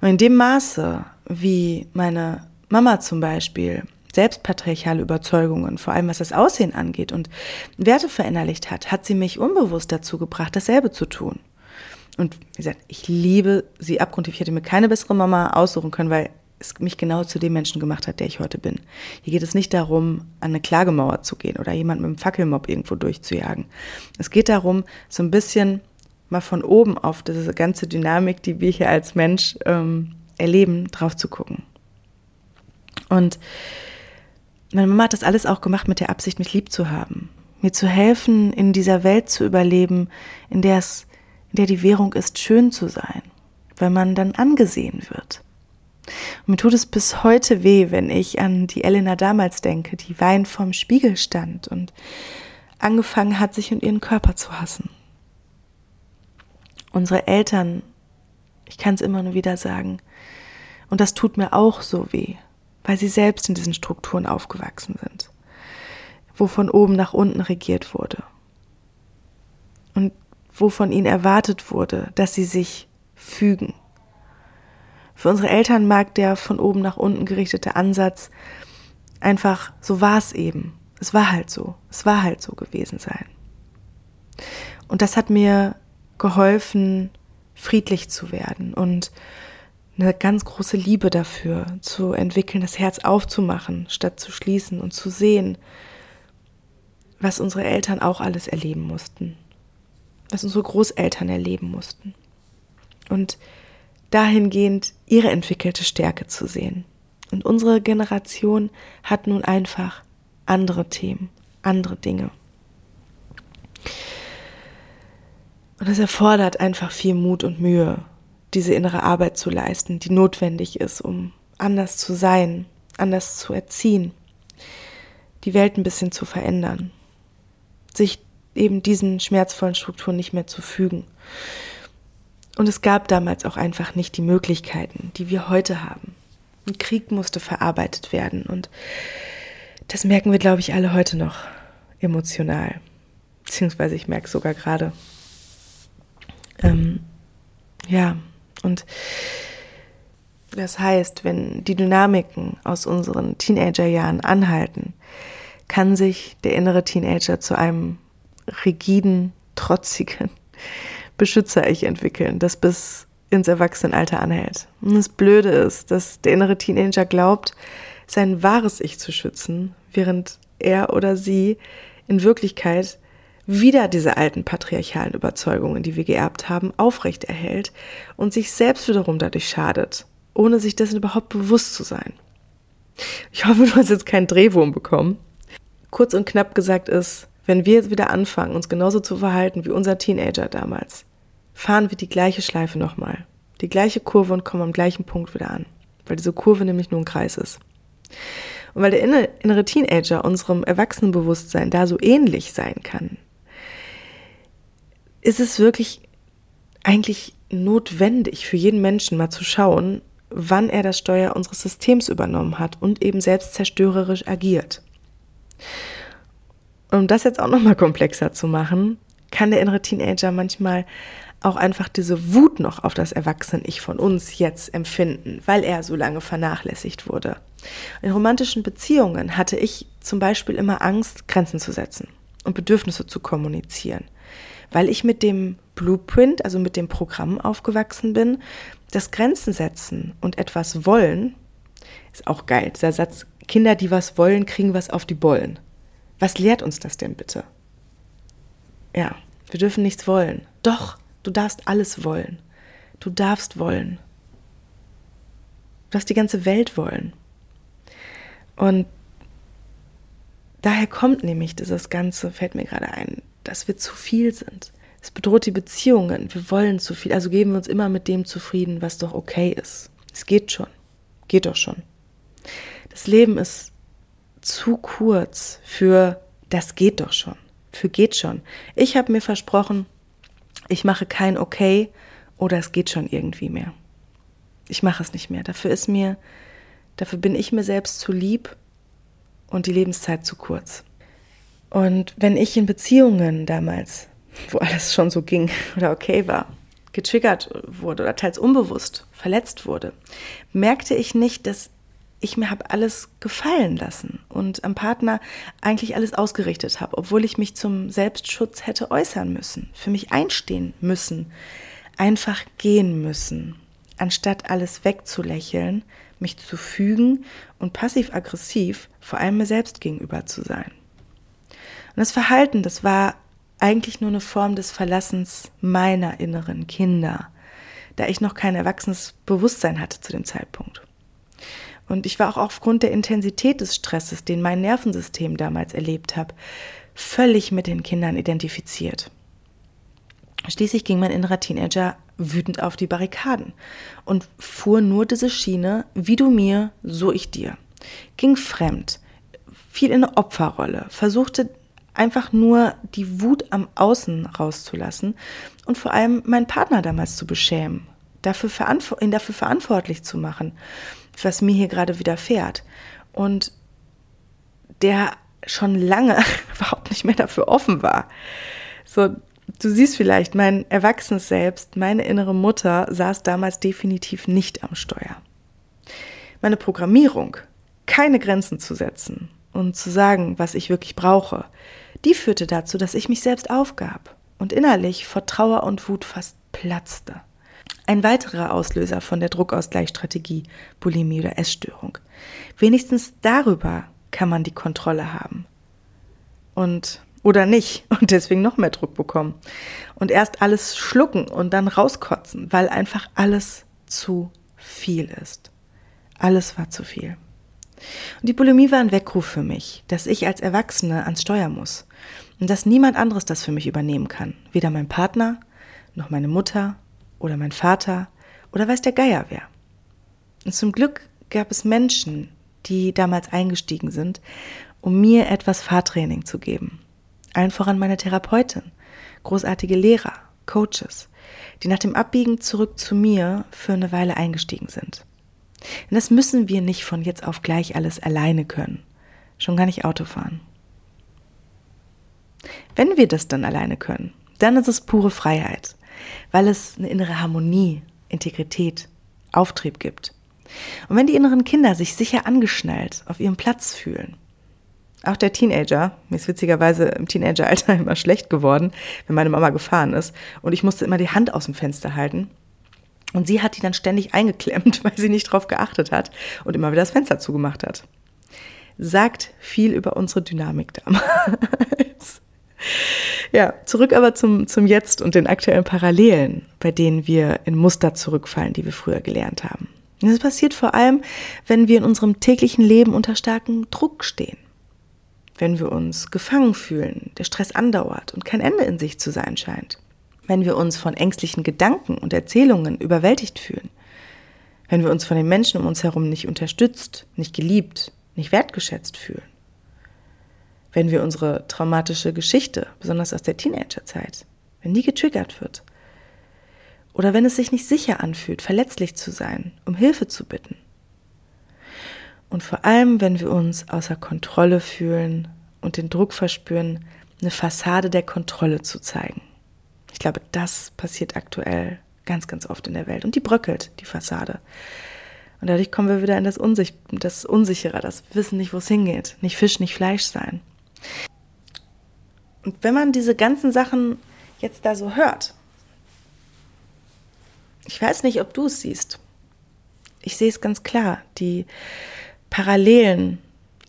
Und in dem Maße, wie meine Mama zum Beispiel selbstpatriarchale Überzeugungen, vor allem was das Aussehen angeht und Werte verinnerlicht hat, hat sie mich unbewusst dazu gebracht, dasselbe zu tun. Und wie gesagt, ich liebe sie abgrundtief. Ich hätte mir keine bessere Mama aussuchen können, weil es mich genau zu dem Menschen gemacht hat, der ich heute bin. Hier geht es nicht darum, an eine Klagemauer zu gehen oder jemand mit einem Fackelmob irgendwo durchzujagen. Es geht darum, so ein bisschen mal von oben auf diese ganze Dynamik, die wir hier als Mensch ähm, erleben, drauf zu gucken. Und meine Mama hat das alles auch gemacht mit der Absicht, mich lieb zu haben, mir zu helfen, in dieser Welt zu überleben, in der es, in der die Währung ist, schön zu sein, weil man dann angesehen wird. Und mir tut es bis heute weh, wenn ich an die Elena damals denke, die wein vorm Spiegel stand und angefangen hat, sich und ihren Körper zu hassen. Unsere Eltern, ich kann es immer nur wieder sagen, und das tut mir auch so weh, weil sie selbst in diesen Strukturen aufgewachsen sind, wo von oben nach unten regiert wurde und wo von ihnen erwartet wurde, dass sie sich fügen. Für unsere Eltern mag der von oben nach unten gerichtete Ansatz einfach, so war es eben. Es war halt so. Es war halt so gewesen sein. Und das hat mir geholfen, friedlich zu werden und eine ganz große Liebe dafür zu entwickeln, das Herz aufzumachen, statt zu schließen und zu sehen, was unsere Eltern auch alles erleben mussten, was unsere Großeltern erleben mussten. Und dahingehend ihre entwickelte Stärke zu sehen. Und unsere Generation hat nun einfach andere Themen, andere Dinge. Und es erfordert einfach viel Mut und Mühe, diese innere Arbeit zu leisten, die notwendig ist, um anders zu sein, anders zu erziehen, die Welt ein bisschen zu verändern, sich eben diesen schmerzvollen Strukturen nicht mehr zu fügen. Und es gab damals auch einfach nicht die Möglichkeiten, die wir heute haben. Ein Krieg musste verarbeitet werden und das merken wir, glaube ich, alle heute noch emotional. Beziehungsweise ich merke es sogar gerade. Ähm, ja, und das heißt, wenn die Dynamiken aus unseren Teenagerjahren anhalten, kann sich der innere Teenager zu einem rigiden, trotzigen Beschützer-Ich entwickeln, das bis ins Erwachsenenalter anhält. Und das Blöde ist, dass der innere Teenager glaubt, sein wahres Ich zu schützen, während er oder sie in Wirklichkeit wieder diese alten patriarchalen Überzeugungen, die wir geerbt haben, aufrechterhält und sich selbst wiederum dadurch schadet, ohne sich dessen überhaupt bewusst zu sein. Ich hoffe, du hast jetzt keinen Drehwurm bekommen. Kurz und knapp gesagt ist, wenn wir jetzt wieder anfangen, uns genauso zu verhalten wie unser Teenager damals, fahren wir die gleiche Schleife nochmal, die gleiche Kurve und kommen am gleichen Punkt wieder an, weil diese Kurve nämlich nur ein Kreis ist. Und weil der innere Teenager unserem Erwachsenenbewusstsein da so ähnlich sein kann, ist es wirklich eigentlich notwendig für jeden Menschen mal zu schauen, wann er das Steuer unseres Systems übernommen hat und eben selbst zerstörerisch agiert. Um das jetzt auch nochmal komplexer zu machen, kann der innere Teenager manchmal auch einfach diese Wut noch auf das Erwachsene-Ich von uns jetzt empfinden, weil er so lange vernachlässigt wurde. In romantischen Beziehungen hatte ich zum Beispiel immer Angst, Grenzen zu setzen und Bedürfnisse zu kommunizieren, weil ich mit dem Blueprint, also mit dem Programm aufgewachsen bin, das Grenzen setzen und etwas wollen, ist auch geil. Dieser Satz, Kinder, die was wollen, kriegen was auf die Bollen. Was lehrt uns das denn bitte? Ja, wir dürfen nichts wollen. Doch, du darfst alles wollen. Du darfst wollen. Du darfst die ganze Welt wollen. Und daher kommt nämlich dieses Ganze, fällt mir gerade ein, dass wir zu viel sind. Es bedroht die Beziehungen. Wir wollen zu viel. Also geben wir uns immer mit dem zufrieden, was doch okay ist. Es geht schon. Geht doch schon. Das Leben ist zu kurz für das geht doch schon. Für geht schon. Ich habe mir versprochen, ich mache kein okay oder es geht schon irgendwie mehr. Ich mache es nicht mehr. Dafür ist mir, dafür bin ich mir selbst zu lieb und die Lebenszeit zu kurz. Und wenn ich in Beziehungen damals wo alles schon so ging oder okay war, getriggert wurde oder teils unbewusst verletzt wurde, merkte ich nicht, dass ich mir habe alles gefallen lassen und am Partner eigentlich alles ausgerichtet habe, obwohl ich mich zum Selbstschutz hätte äußern müssen, für mich einstehen müssen, einfach gehen müssen, anstatt alles wegzulächeln, mich zu fügen und passiv-aggressiv vor allem mir selbst gegenüber zu sein. Und das Verhalten, das war eigentlich nur eine Form des Verlassens meiner inneren Kinder, da ich noch kein erwachsenes Bewusstsein hatte zu dem Zeitpunkt. Und ich war auch aufgrund der Intensität des Stresses, den mein Nervensystem damals erlebt habe, völlig mit den Kindern identifiziert. Schließlich ging mein innerer Teenager wütend auf die Barrikaden und fuhr nur diese Schiene, wie du mir, so ich dir. Ging fremd, fiel in eine Opferrolle, versuchte einfach nur die Wut am Außen rauszulassen und vor allem meinen Partner damals zu beschämen, dafür ihn dafür verantwortlich zu machen, was mir hier gerade widerfährt. Und der schon lange überhaupt nicht mehr dafür offen war. So, du siehst vielleicht, mein erwachsenes Selbst, meine innere Mutter saß damals definitiv nicht am Steuer. Meine Programmierung, keine Grenzen zu setzen und zu sagen, was ich wirklich brauche, die führte dazu, dass ich mich selbst aufgab und innerlich vor Trauer und Wut fast platzte. Ein weiterer Auslöser von der Druckausgleichsstrategie, Bulimie oder Essstörung. Wenigstens darüber kann man die Kontrolle haben. Und oder nicht und deswegen noch mehr Druck bekommen. Und erst alles schlucken und dann rauskotzen, weil einfach alles zu viel ist. Alles war zu viel. Und die Bulimie war ein Weckruf für mich, dass ich als Erwachsene ans Steuer muss und dass niemand anderes das für mich übernehmen kann. Weder mein Partner, noch meine Mutter oder mein Vater oder weiß der Geier wer. Und zum Glück gab es Menschen, die damals eingestiegen sind, um mir etwas Fahrtraining zu geben. Allen voran meine Therapeutin, großartige Lehrer, Coaches, die nach dem Abbiegen zurück zu mir für eine Weile eingestiegen sind. Denn das müssen wir nicht von jetzt auf gleich alles alleine können. Schon gar nicht Auto fahren. Wenn wir das dann alleine können, dann ist es pure Freiheit, weil es eine innere Harmonie, Integrität, Auftrieb gibt. Und wenn die inneren Kinder sich sicher angeschnallt auf ihrem Platz fühlen, auch der Teenager, mir ist witzigerweise im Teenageralter immer schlecht geworden, wenn meine Mama gefahren ist und ich musste immer die Hand aus dem Fenster halten, und sie hat die dann ständig eingeklemmt, weil sie nicht drauf geachtet hat und immer wieder das Fenster zugemacht hat. sagt viel über unsere Dynamik damals. ja, zurück aber zum, zum Jetzt und den aktuellen Parallelen, bei denen wir in Muster zurückfallen, die wir früher gelernt haben. Das passiert vor allem, wenn wir in unserem täglichen Leben unter starkem Druck stehen. Wenn wir uns gefangen fühlen, der Stress andauert und kein Ende in sich zu sein scheint. Wenn wir uns von ängstlichen Gedanken und Erzählungen überwältigt fühlen. Wenn wir uns von den Menschen um uns herum nicht unterstützt, nicht geliebt, nicht wertgeschätzt fühlen. Wenn wir unsere traumatische Geschichte, besonders aus der Teenagerzeit, wenn die getriggert wird oder wenn es sich nicht sicher anfühlt, verletzlich zu sein, um Hilfe zu bitten. Und vor allem, wenn wir uns außer Kontrolle fühlen und den Druck verspüren, eine Fassade der Kontrolle zu zeigen. Ich glaube, das passiert aktuell ganz, ganz oft in der Welt. Und die bröckelt, die Fassade. Und dadurch kommen wir wieder in das, Unsich das Unsichere, das Wissen nicht, wo es hingeht. Nicht Fisch, nicht Fleisch sein. Und wenn man diese ganzen Sachen jetzt da so hört, ich weiß nicht, ob du es siehst. Ich sehe es ganz klar. Die Parallelen,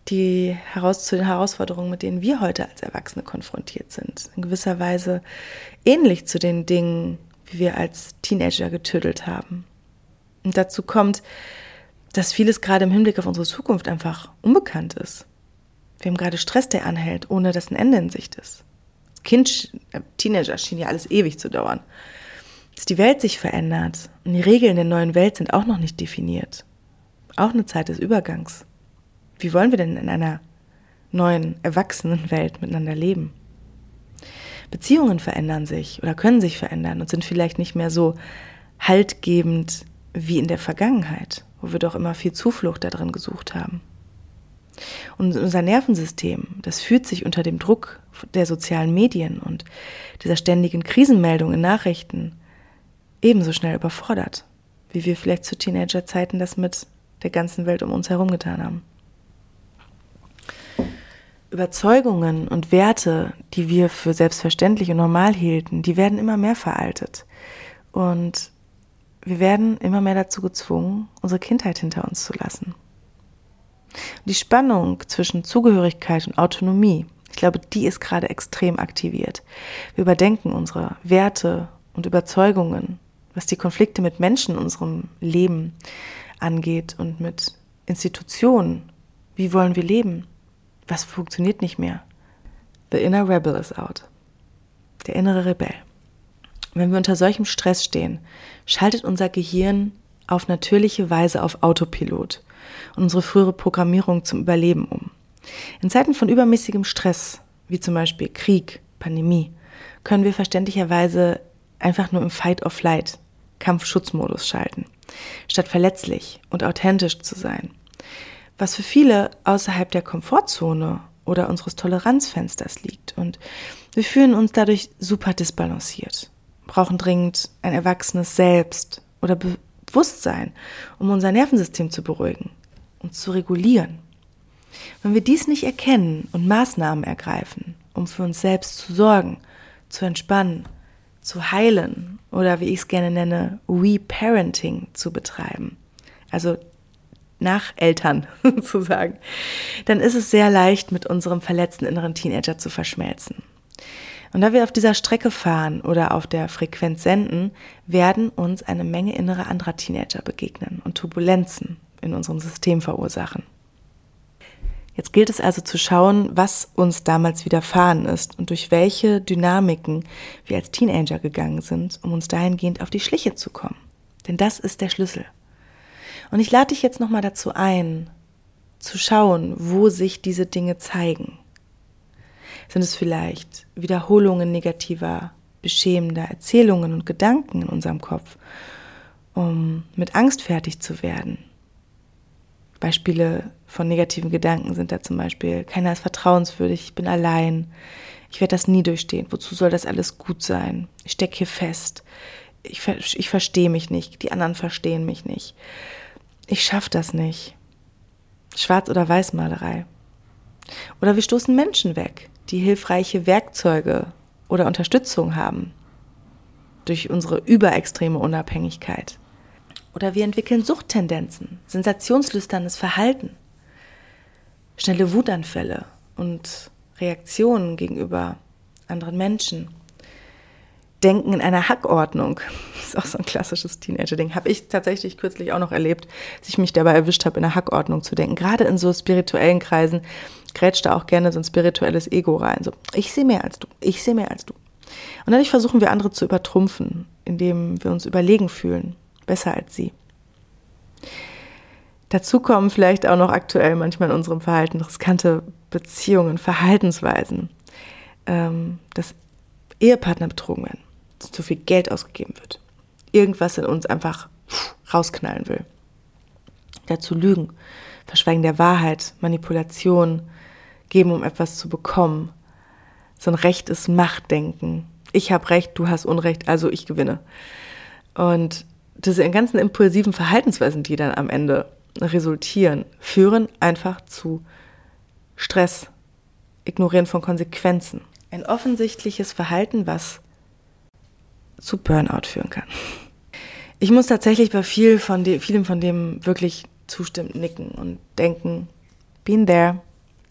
die heraus zu den Herausforderungen, mit denen wir heute als Erwachsene konfrontiert sind, in gewisser Weise ähnlich zu den Dingen, wie wir als Teenager getüdelt haben. Und dazu kommt, dass vieles gerade im Hinblick auf unsere Zukunft einfach unbekannt ist. Wir haben gerade Stress, der anhält, ohne dass ein Ende in Sicht ist. Kind, äh, Teenager schien ja alles ewig zu dauern dass die Welt sich verändert und die Regeln der neuen Welt sind auch noch nicht definiert. Auch eine Zeit des Übergangs. Wie wollen wir denn in einer neuen, erwachsenen Welt miteinander leben? Beziehungen verändern sich oder können sich verändern und sind vielleicht nicht mehr so haltgebend wie in der Vergangenheit, wo wir doch immer viel Zuflucht darin gesucht haben. Und unser Nervensystem, das fühlt sich unter dem Druck der sozialen Medien und dieser ständigen Krisenmeldung in Nachrichten ebenso schnell überfordert, wie wir vielleicht zu Teenagerzeiten das mit der ganzen Welt um uns herum getan haben. Überzeugungen und Werte, die wir für selbstverständlich und normal hielten, die werden immer mehr veraltet. Und wir werden immer mehr dazu gezwungen, unsere Kindheit hinter uns zu lassen. Die Spannung zwischen Zugehörigkeit und Autonomie, ich glaube, die ist gerade extrem aktiviert. Wir überdenken unsere Werte und Überzeugungen was die Konflikte mit Menschen in unserem Leben angeht und mit Institutionen. Wie wollen wir leben? Was funktioniert nicht mehr? The inner rebel is out. Der innere Rebell. Wenn wir unter solchem Stress stehen, schaltet unser Gehirn auf natürliche Weise auf Autopilot und unsere frühere Programmierung zum Überleben um. In Zeiten von übermäßigem Stress, wie zum Beispiel Krieg, Pandemie, können wir verständlicherweise einfach nur im Fight or Flight, Kampfschutzmodus schalten, statt verletzlich und authentisch zu sein. Was für viele außerhalb der Komfortzone oder unseres Toleranzfensters liegt. Und wir fühlen uns dadurch super disbalanciert, brauchen dringend ein erwachsenes Selbst oder Bewusstsein, um unser Nervensystem zu beruhigen und zu regulieren. Wenn wir dies nicht erkennen und Maßnahmen ergreifen, um für uns selbst zu sorgen, zu entspannen zu heilen oder wie ich es gerne nenne, Reparenting zu betreiben. Also nach Eltern sozusagen, dann ist es sehr leicht, mit unserem verletzten inneren Teenager zu verschmelzen. Und da wir auf dieser Strecke fahren oder auf der Frequenz senden, werden uns eine Menge innerer anderer Teenager begegnen und Turbulenzen in unserem System verursachen. Jetzt gilt es also zu schauen, was uns damals widerfahren ist und durch welche Dynamiken wir als Teenager gegangen sind, um uns dahingehend auf die Schliche zu kommen. Denn das ist der Schlüssel. Und ich lade dich jetzt nochmal dazu ein, zu schauen, wo sich diese Dinge zeigen. Sind es vielleicht Wiederholungen negativer, beschämender Erzählungen und Gedanken in unserem Kopf, um mit Angst fertig zu werden? Beispiele von negativen Gedanken sind da zum Beispiel, keiner ist vertrauenswürdig, ich bin allein, ich werde das nie durchstehen, wozu soll das alles gut sein? Ich stecke hier fest, ich, ich verstehe mich nicht, die anderen verstehen mich nicht, ich schaffe das nicht. Schwarz- oder Weißmalerei. Oder wir stoßen Menschen weg, die hilfreiche Werkzeuge oder Unterstützung haben durch unsere überextreme Unabhängigkeit. Oder wir entwickeln Suchttendenzen, sensationslüsternes Verhalten. schnelle Wutanfälle und Reaktionen gegenüber anderen Menschen. Denken in einer Hackordnung. Das ist auch so ein klassisches Teenager-Ding. Habe ich tatsächlich kürzlich auch noch erlebt, dass ich mich dabei erwischt habe, in einer Hackordnung zu denken. Gerade in so spirituellen Kreisen grätscht da auch gerne so ein spirituelles Ego rein. So, ich sehe mehr als du, ich sehe mehr als du. Und dadurch versuchen wir andere zu übertrumpfen, indem wir uns überlegen fühlen, besser als sie. Dazu kommen vielleicht auch noch aktuell manchmal in unserem Verhalten riskante Beziehungen, Verhaltensweisen, ähm, dass Ehepartner betrogen werden, zu viel Geld ausgegeben wird, irgendwas in uns einfach rausknallen will. Dazu Lügen, Verschweigen der Wahrheit, Manipulation, geben, um etwas zu bekommen. So ein Recht ist Machtdenken. Ich habe Recht, du hast Unrecht, also ich gewinne. Und diese ganzen impulsiven Verhaltensweisen, die dann am Ende resultieren, führen einfach zu Stress, Ignorieren von Konsequenzen. Ein offensichtliches Verhalten, was zu Burnout führen kann. Ich muss tatsächlich bei viel von dem, vielem von dem wirklich zustimmend nicken und denken, been there,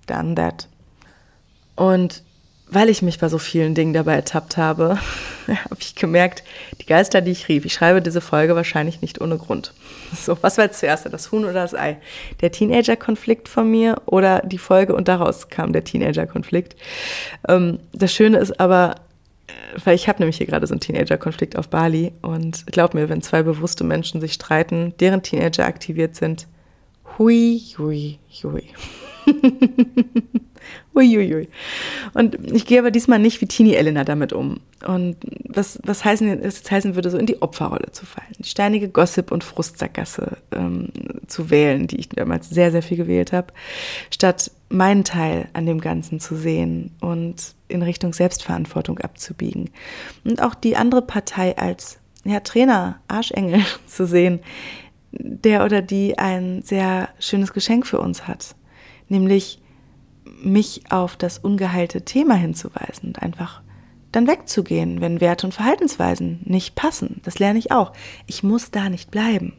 done that. Und weil ich mich bei so vielen Dingen dabei ertappt habe, habe ich gemerkt, die Geister, die ich rief, ich schreibe diese Folge wahrscheinlich nicht ohne Grund. So, was war jetzt zuerst, das Huhn oder das Ei? Der Teenager-Konflikt von mir oder die Folge und daraus kam der Teenager-Konflikt. Ähm, das Schöne ist aber, weil ich habe nämlich hier gerade so einen Teenager-Konflikt auf Bali und glaub mir, wenn zwei bewusste Menschen sich streiten, deren Teenager aktiviert sind, hui, hui, hui. Uiuiui. Und ich gehe aber diesmal nicht wie Teenie Elena damit um. Und was, was heißen, es heißen würde, so in die Opferrolle zu fallen, die steinige Gossip- und Frustsackgasse ähm, zu wählen, die ich damals sehr, sehr viel gewählt habe, statt meinen Teil an dem Ganzen zu sehen und in Richtung Selbstverantwortung abzubiegen. Und auch die andere Partei als ja, Trainer, Arschengel zu sehen, der oder die ein sehr schönes Geschenk für uns hat. Nämlich mich auf das ungeheilte Thema hinzuweisen und einfach dann wegzugehen, wenn Werte und Verhaltensweisen nicht passen. Das lerne ich auch. Ich muss da nicht bleiben.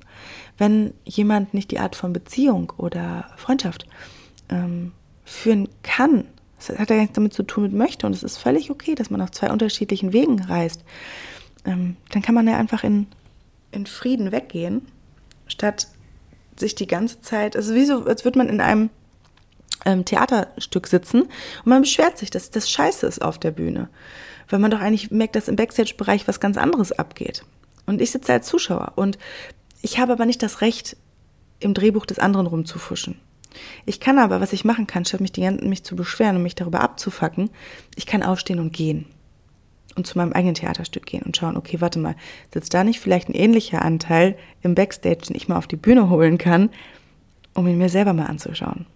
Wenn jemand nicht die Art von Beziehung oder Freundschaft ähm, führen kann, das hat ja nichts damit zu tun mit möchte und es ist völlig okay, dass man auf zwei unterschiedlichen Wegen reist, ähm, dann kann man ja einfach in, in Frieden weggehen, statt sich die ganze Zeit, also wie so, als würde man in einem ähm, Theaterstück sitzen und man beschwert sich, dass das scheiße ist auf der Bühne. Weil man doch eigentlich merkt, dass im Backstage-Bereich was ganz anderes abgeht. Und ich sitze als Zuschauer und ich habe aber nicht das Recht, im Drehbuch des anderen rumzufuschen. Ich kann aber, was ich machen kann, statt mich, die, mich zu beschweren und mich darüber abzufacken, ich kann aufstehen und gehen. Und zu meinem eigenen Theaterstück gehen und schauen, okay, warte mal, sitzt da nicht vielleicht ein ähnlicher Anteil im Backstage, den ich mal auf die Bühne holen kann, um ihn mir selber mal anzuschauen.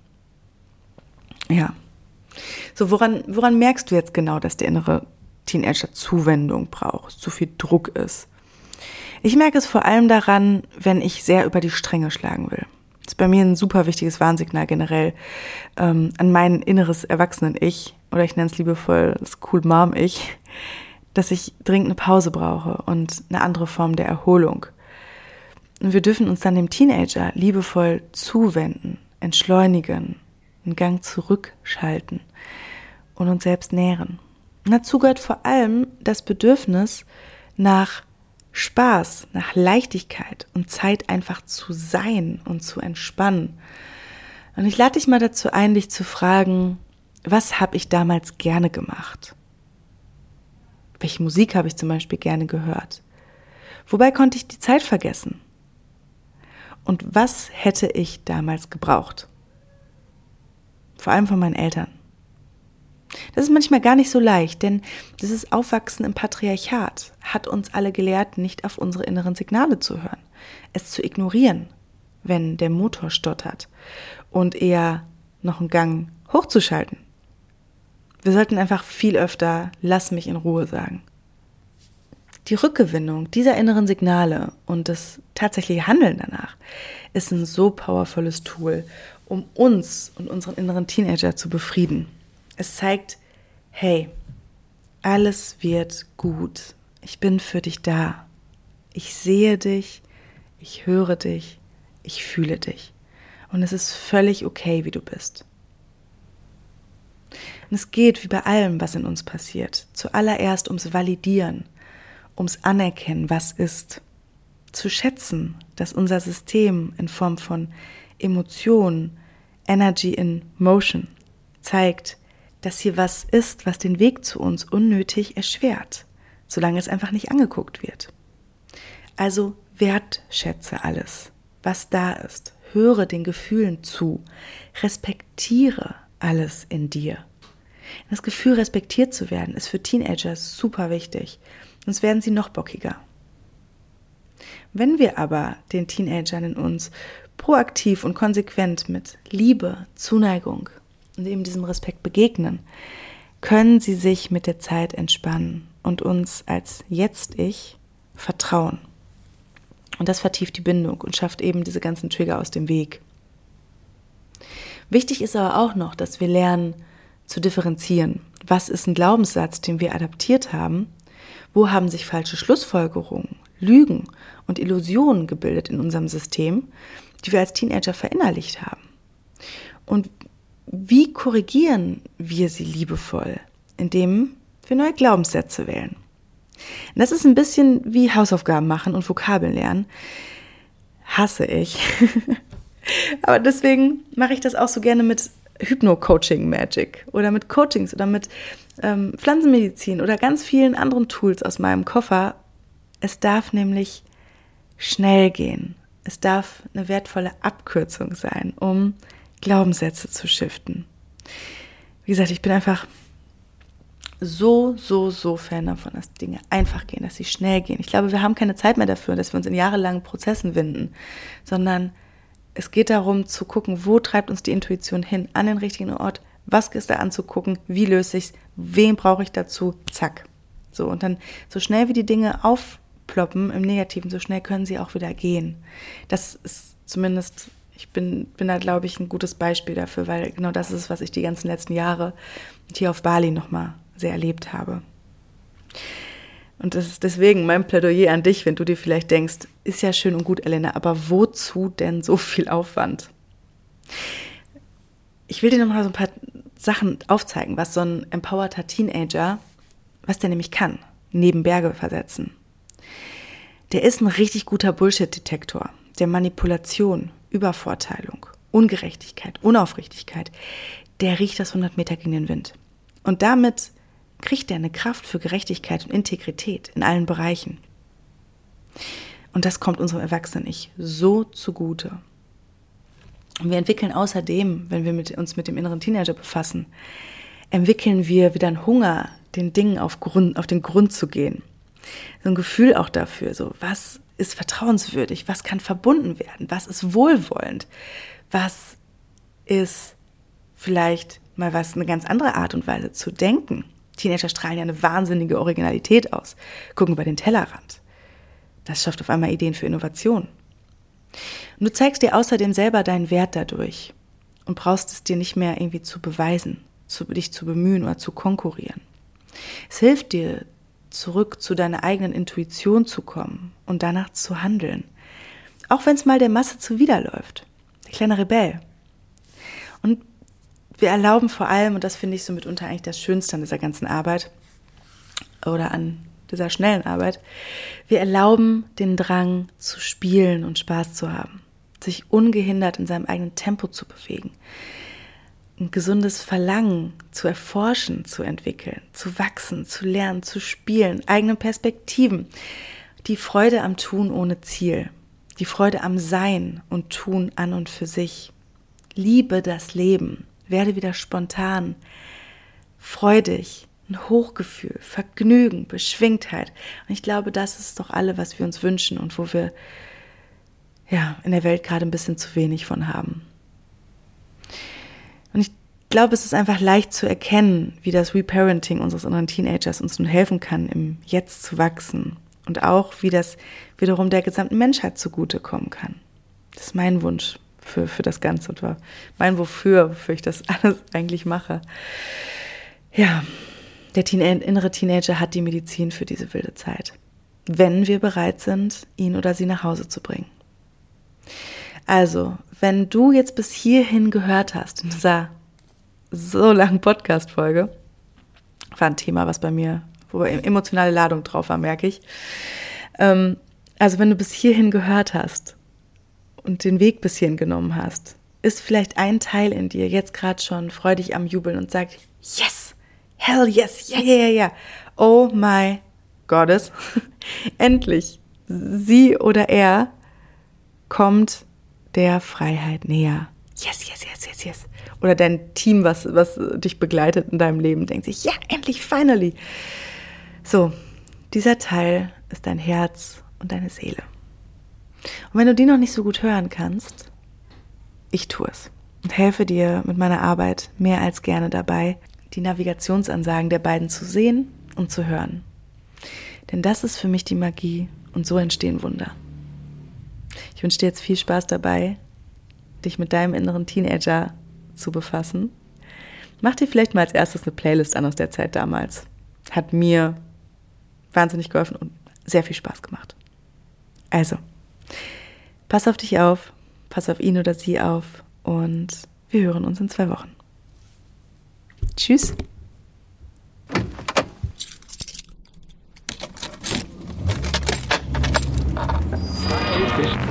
Ja. So, woran, woran merkst du jetzt genau, dass der innere Teenager Zuwendung braucht, zu viel Druck ist? Ich merke es vor allem daran, wenn ich sehr über die Stränge schlagen will. Das ist bei mir ein super wichtiges Warnsignal generell ähm, an mein inneres Erwachsenen-Ich, oder ich nenne es liebevoll das Cool Mom-Ich, dass ich dringend eine Pause brauche und eine andere Form der Erholung. Und wir dürfen uns dann dem Teenager liebevoll zuwenden, entschleunigen, einen Gang zurückschalten und uns selbst nähren. Und dazu gehört vor allem das Bedürfnis nach Spaß, nach Leichtigkeit und Zeit einfach zu sein und zu entspannen. Und ich lade dich mal dazu ein, dich zu fragen, was habe ich damals gerne gemacht? Welche Musik habe ich zum Beispiel gerne gehört? Wobei konnte ich die Zeit vergessen? Und was hätte ich damals gebraucht? Vor allem von meinen Eltern. Das ist manchmal gar nicht so leicht, denn dieses Aufwachsen im Patriarchat hat uns alle gelehrt, nicht auf unsere inneren Signale zu hören, es zu ignorieren, wenn der Motor stottert und eher noch einen Gang hochzuschalten. Wir sollten einfach viel öfter Lass mich in Ruhe sagen. Die Rückgewinnung dieser inneren Signale und das tatsächliche Handeln danach ist ein so powervolles Tool, um uns und unseren inneren Teenager zu befrieden. Es zeigt, hey, alles wird gut. Ich bin für dich da. Ich sehe dich, ich höre dich, ich fühle dich. Und es ist völlig okay, wie du bist. Und es geht, wie bei allem, was in uns passiert, zuallererst ums Validieren, ums Anerkennen, was ist. Zu schätzen, dass unser System in Form von Emotion, Energy in Motion zeigt, dass hier was ist, was den Weg zu uns unnötig erschwert, solange es einfach nicht angeguckt wird. Also wertschätze alles, was da ist. Höre den Gefühlen zu. Respektiere alles in dir. Das Gefühl, respektiert zu werden, ist für Teenager super wichtig. Sonst werden sie noch bockiger. Wenn wir aber den Teenagern in uns proaktiv und konsequent mit Liebe, Zuneigung und eben diesem Respekt begegnen, können sie sich mit der Zeit entspannen und uns als Jetzt-Ich vertrauen. Und das vertieft die Bindung und schafft eben diese ganzen Trigger aus dem Weg. Wichtig ist aber auch noch, dass wir lernen zu differenzieren. Was ist ein Glaubenssatz, den wir adaptiert haben? Wo haben sich falsche Schlussfolgerungen, Lügen und Illusionen gebildet in unserem System, die wir als Teenager verinnerlicht haben? Und wie korrigieren wir sie liebevoll, indem wir neue Glaubenssätze wählen? Das ist ein bisschen wie Hausaufgaben machen und Vokabeln lernen. Hasse ich. Aber deswegen mache ich das auch so gerne mit Hypno-Coaching Magic oder mit Coachings oder mit ähm, Pflanzenmedizin oder ganz vielen anderen Tools aus meinem Koffer. Es darf nämlich schnell gehen. Es darf eine wertvolle Abkürzung sein, um Glaubenssätze zu shiften. Wie gesagt, ich bin einfach so, so, so Fan davon, dass Dinge einfach gehen, dass sie schnell gehen. Ich glaube, wir haben keine Zeit mehr dafür, dass wir uns in jahrelangen Prozessen winden, sondern es geht darum zu gucken, wo treibt uns die Intuition hin, an den richtigen Ort, was ist da anzugucken, wie löse ich es, wen brauche ich dazu, zack. So, und dann so schnell wie die Dinge aufploppen im Negativen, so schnell können sie auch wieder gehen. Das ist zumindest, ich bin, bin da, glaube ich, ein gutes Beispiel dafür, weil genau das ist, was ich die ganzen letzten Jahre hier auf Bali nochmal sehr erlebt habe. Und das ist deswegen mein Plädoyer an dich, wenn du dir vielleicht denkst, ist ja schön und gut, Elena, aber wozu denn so viel Aufwand? Ich will dir noch mal so ein paar Sachen aufzeigen, was so ein empowerter Teenager, was der nämlich kann, neben Berge versetzen. Der ist ein richtig guter Bullshit-Detektor, der Manipulation, Übervorteilung, Ungerechtigkeit, Unaufrichtigkeit. Der riecht das 100 Meter gegen den Wind. Und damit kriegt er eine Kraft für Gerechtigkeit und Integrität in allen Bereichen. Und das kommt unserem Erwachsenen-Ich so zugute. Und wir entwickeln außerdem, wenn wir mit, uns mit dem inneren Teenager befassen, entwickeln wir wieder einen Hunger, den Dingen auf, Grund, auf den Grund zu gehen. So ein Gefühl auch dafür, so was ist vertrauenswürdig, was kann verbunden werden, was ist wohlwollend, was ist vielleicht mal was eine ganz andere Art und Weise zu denken. Teenager strahlen ja eine wahnsinnige Originalität aus, gucken über den Tellerrand. Das schafft auf einmal Ideen für Innovation. Und du zeigst dir außerdem selber deinen Wert dadurch und brauchst es dir nicht mehr irgendwie zu beweisen, zu, dich zu bemühen oder zu konkurrieren. Es hilft dir, zurück zu deiner eigenen Intuition zu kommen und danach zu handeln. Auch wenn es mal der Masse zuwiderläuft. Der kleine Rebell. Und wir erlauben vor allem, und das finde ich so mitunter eigentlich das Schönste an dieser ganzen Arbeit oder an dieser schnellen Arbeit, wir erlauben den Drang zu spielen und Spaß zu haben, sich ungehindert in seinem eigenen Tempo zu bewegen, ein gesundes Verlangen zu erforschen, zu entwickeln, zu wachsen, zu lernen, zu spielen, eigene Perspektiven, die Freude am Tun ohne Ziel, die Freude am Sein und Tun an und für sich. Liebe das Leben, werde wieder spontan, freudig, ein Hochgefühl, Vergnügen, Beschwingtheit. Und ich glaube, das ist doch alle, was wir uns wünschen und wo wir ja in der Welt gerade ein bisschen zu wenig von haben. Und ich glaube, es ist einfach leicht zu erkennen, wie das Reparenting unseres inneren Teenagers uns nun helfen kann, im Jetzt zu wachsen und auch, wie das wiederum der gesamten Menschheit zugutekommen kann. Das ist mein Wunsch für, für das Ganze und war mein Wofür, wofür ich das alles eigentlich mache. Ja, der Teen innere Teenager hat die Medizin für diese wilde Zeit, wenn wir bereit sind, ihn oder sie nach Hause zu bringen. Also, wenn du jetzt bis hierhin gehört hast in dieser so langen Podcast-Folge. War ein Thema, was bei mir, wo emotionale Ladung drauf war, merke ich. Ähm, also wenn du bis hierhin gehört hast und den Weg bis hierhin genommen hast, ist vielleicht ein Teil in dir jetzt gerade schon freudig am Jubeln und sagt, yes, hell yes, ja, ja, ja, ja. Oh my Goddess, endlich, sie oder er kommt der Freiheit näher. Yes, yes, yes, yes, yes. Oder dein Team, was, was dich begleitet in deinem Leben, denkt sich, ja, endlich, finally. So, dieser Teil ist dein Herz und deine Seele. Und wenn du die noch nicht so gut hören kannst, ich tue es und helfe dir mit meiner Arbeit mehr als gerne dabei, die Navigationsansagen der beiden zu sehen und zu hören. Denn das ist für mich die Magie und so entstehen Wunder. Ich wünsche dir jetzt viel Spaß dabei, dich mit deinem inneren Teenager zu befassen. Mach dir vielleicht mal als erstes eine Playlist an aus der Zeit damals. Hat mir wahnsinnig geholfen und sehr viel Spaß gemacht. Also, pass auf dich auf, pass auf ihn oder sie auf und wir hören uns in zwei Wochen. Tschüss. Fish